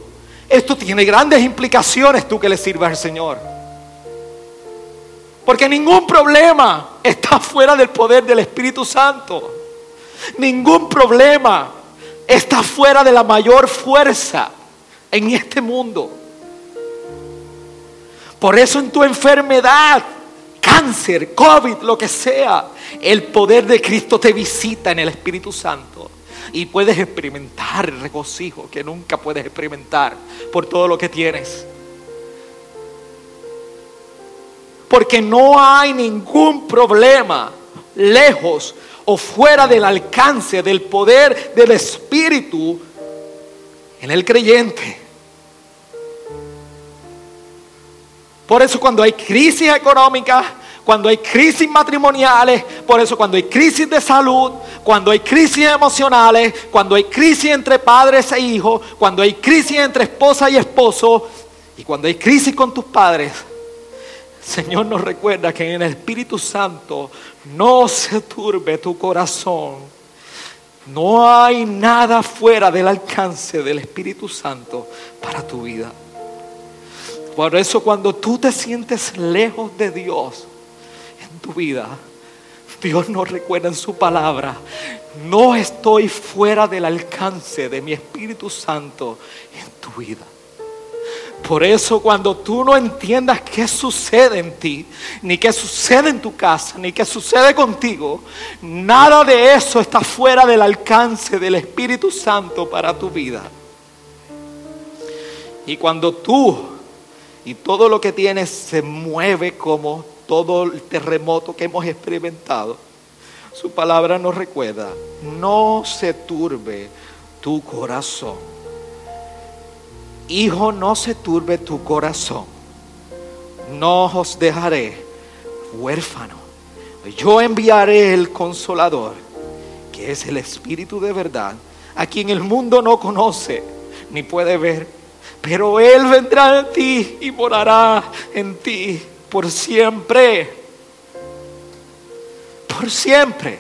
Esto tiene grandes implicaciones tú que le sirvas al Señor. Porque ningún problema está fuera del poder del Espíritu Santo. Ningún problema está fuera de la mayor fuerza en este mundo. Por eso en tu enfermedad, cáncer, COVID, lo que sea, el poder de Cristo te visita en el Espíritu Santo. Y puedes experimentar el regocijo que nunca puedes experimentar por todo lo que tienes. Porque no hay ningún problema lejos fuera del alcance del poder del Espíritu en el creyente. Por eso cuando hay crisis económicas, cuando hay crisis matrimoniales, por eso cuando hay crisis de salud, cuando hay crisis emocionales, cuando hay crisis entre padres e hijos, cuando hay crisis entre esposa y esposo, Y cuando hay crisis con tus padres, Señor nos recuerda que en el Espíritu Santo no se turbe tu corazón. No hay nada fuera del alcance del Espíritu Santo para tu vida. Por eso cuando tú te sientes lejos de Dios en tu vida, Dios nos recuerda en su palabra, no estoy fuera del alcance de mi Espíritu Santo en tu vida. Por eso cuando tú no entiendas qué sucede en ti, ni qué sucede en tu casa, ni qué sucede contigo, nada de eso está fuera del alcance del Espíritu Santo para tu vida. Y cuando tú y todo lo que tienes se mueve como todo el terremoto que hemos experimentado, su palabra nos recuerda, no se turbe tu corazón. Hijo, no se turbe tu corazón. No os dejaré huérfano. Yo enviaré el consolador, que es el Espíritu de verdad, a quien el mundo no conoce ni puede ver, pero Él vendrá en ti y morará en ti por siempre. Por siempre.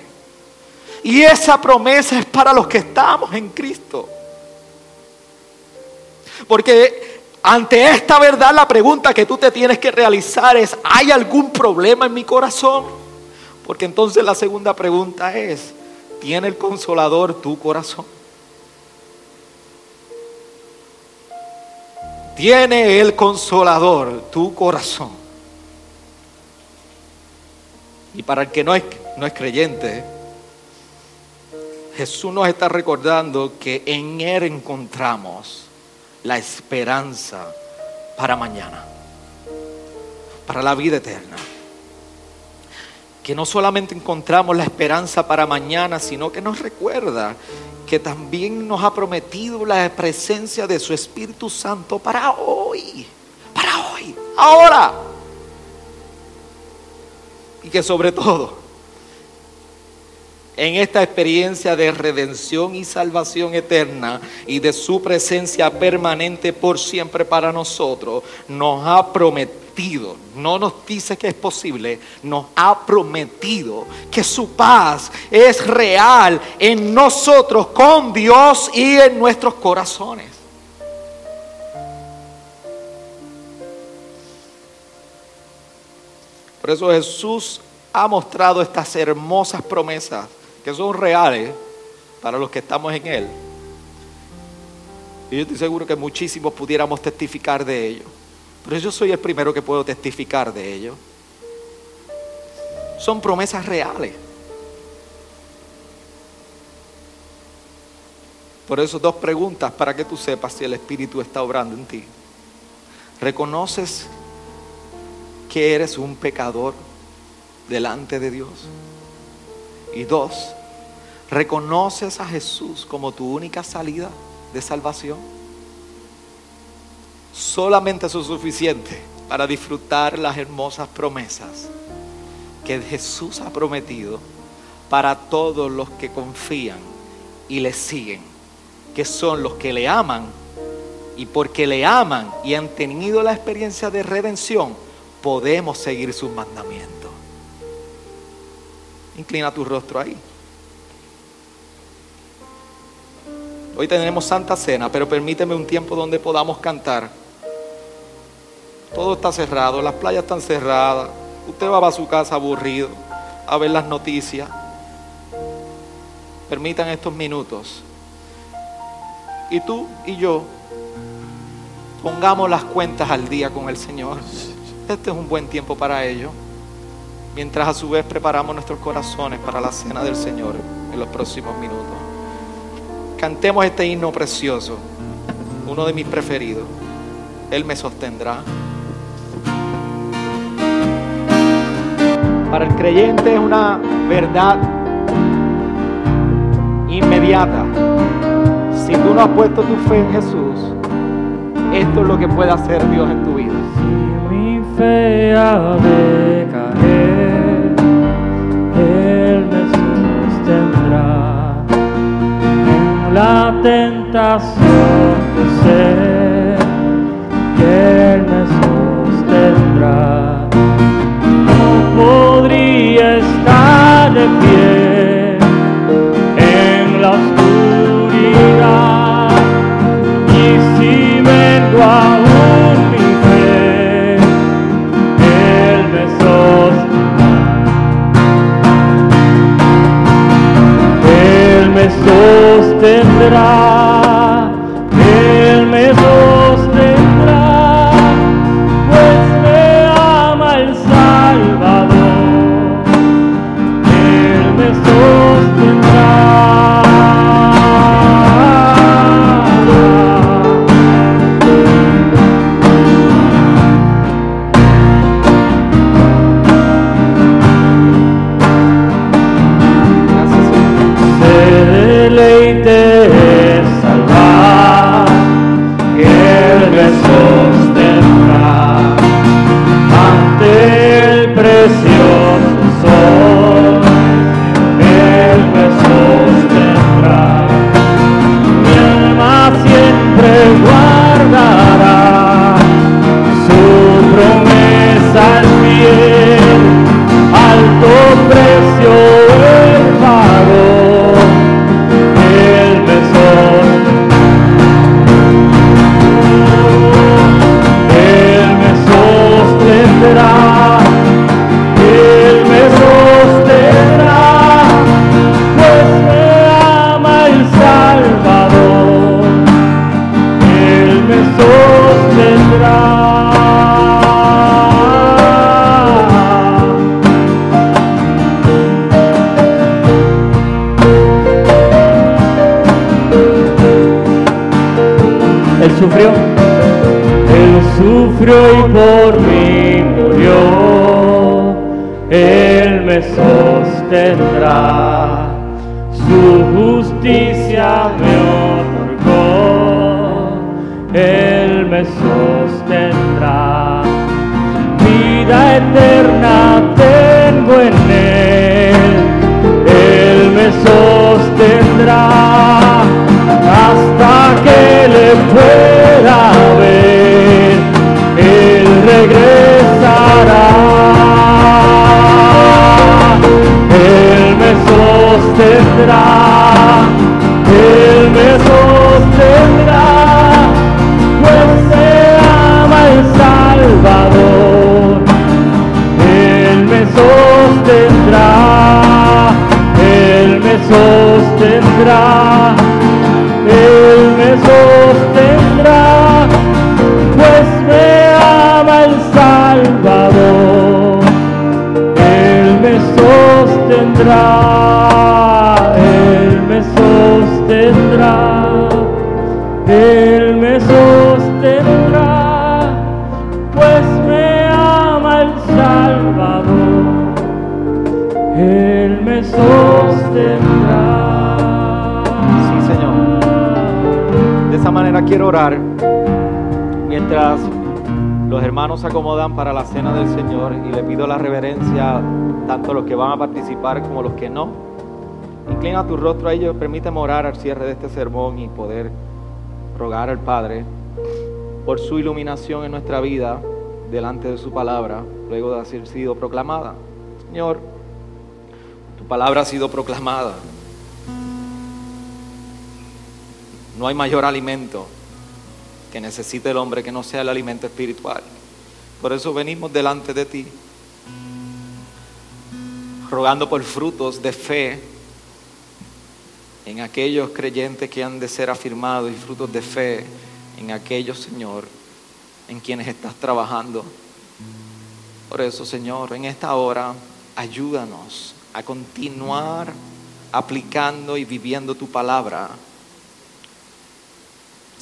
Y esa promesa es para los que estamos en Cristo. Porque ante esta verdad la pregunta que tú te tienes que realizar es, ¿hay algún problema en mi corazón? Porque entonces la segunda pregunta es, ¿tiene el consolador tu corazón? ¿Tiene el consolador tu corazón? Y para el que no es, no es creyente, Jesús nos está recordando que en Él encontramos la esperanza para mañana, para la vida eterna. Que no solamente encontramos la esperanza para mañana, sino que nos recuerda que también nos ha prometido la presencia de su Espíritu Santo para hoy, para hoy, ahora. Y que sobre todo, en esta experiencia de redención y salvación eterna y de su presencia permanente por siempre para nosotros, nos ha prometido, no nos dice que es posible, nos ha prometido que su paz es real en nosotros, con Dios y en nuestros corazones. Por eso Jesús ha mostrado estas hermosas promesas que son reales para los que estamos en Él. Y yo estoy seguro que muchísimos pudiéramos testificar de ello. Pero yo soy el primero que puedo testificar de ello. Son promesas reales. Por eso dos preguntas para que tú sepas si el Espíritu está obrando en ti. ¿Reconoces que eres un pecador delante de Dios? Y dos, ¿reconoces a Jesús como tu única salida de salvación? Solamente eso es suficiente para disfrutar las hermosas promesas que Jesús ha prometido para todos los que confían y le siguen, que son los que le aman y porque le aman y han tenido la experiencia de redención, podemos seguir sus mandamientos. Inclina tu rostro ahí. Hoy tenemos Santa Cena, pero permíteme un tiempo donde podamos cantar. Todo está cerrado, las playas están cerradas. Usted va a su casa aburrido a ver las noticias. Permitan estos minutos. Y tú y yo pongamos las cuentas al día con el Señor. Este es un buen tiempo para ello mientras a su vez preparamos nuestros corazones para la cena del Señor en los próximos minutos. Cantemos este himno precioso, uno de mis preferidos. Él me sostendrá. Para el creyente es una verdad inmediata. Si tú no has puesto tu fe en Jesús, esto es lo que puede hacer Dios en tu vida. Si mi fe ha la tentación de ser quienes nos tendrá. No podría estar de pie en la oscuridad y si vengo a sostendrá, sostendrá, Él me sostendrá, pues me ama el Salvador. Él me sostendrá, quiero orar mientras los hermanos se acomodan para la cena del Señor y le pido la reverencia tanto a los que van a participar como a los que no. Inclina tu rostro a ellos, permíteme orar al cierre de este sermón y poder rogar al Padre por su iluminación en nuestra vida delante de su palabra, luego de haber sido proclamada. Señor, tu palabra ha sido proclamada. No hay mayor alimento que necesite el hombre que no sea el alimento espiritual. Por eso venimos delante de ti, rogando por frutos de fe en aquellos creyentes que han de ser afirmados y frutos de fe en aquellos, Señor, en quienes estás trabajando. Por eso, Señor, en esta hora, ayúdanos a continuar aplicando y viviendo tu palabra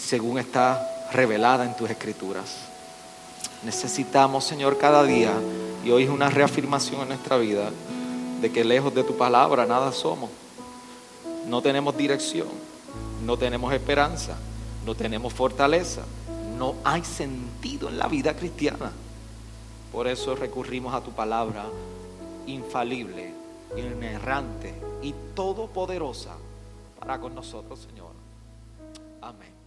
según está revelada en tus escrituras. Necesitamos, Señor, cada día, y hoy es una reafirmación en nuestra vida, de que lejos de tu palabra nada somos. No tenemos dirección, no tenemos esperanza, no tenemos fortaleza, no hay sentido en la vida cristiana. Por eso recurrimos a tu palabra infalible, inerrante y todopoderosa para con nosotros, Señor. Amén.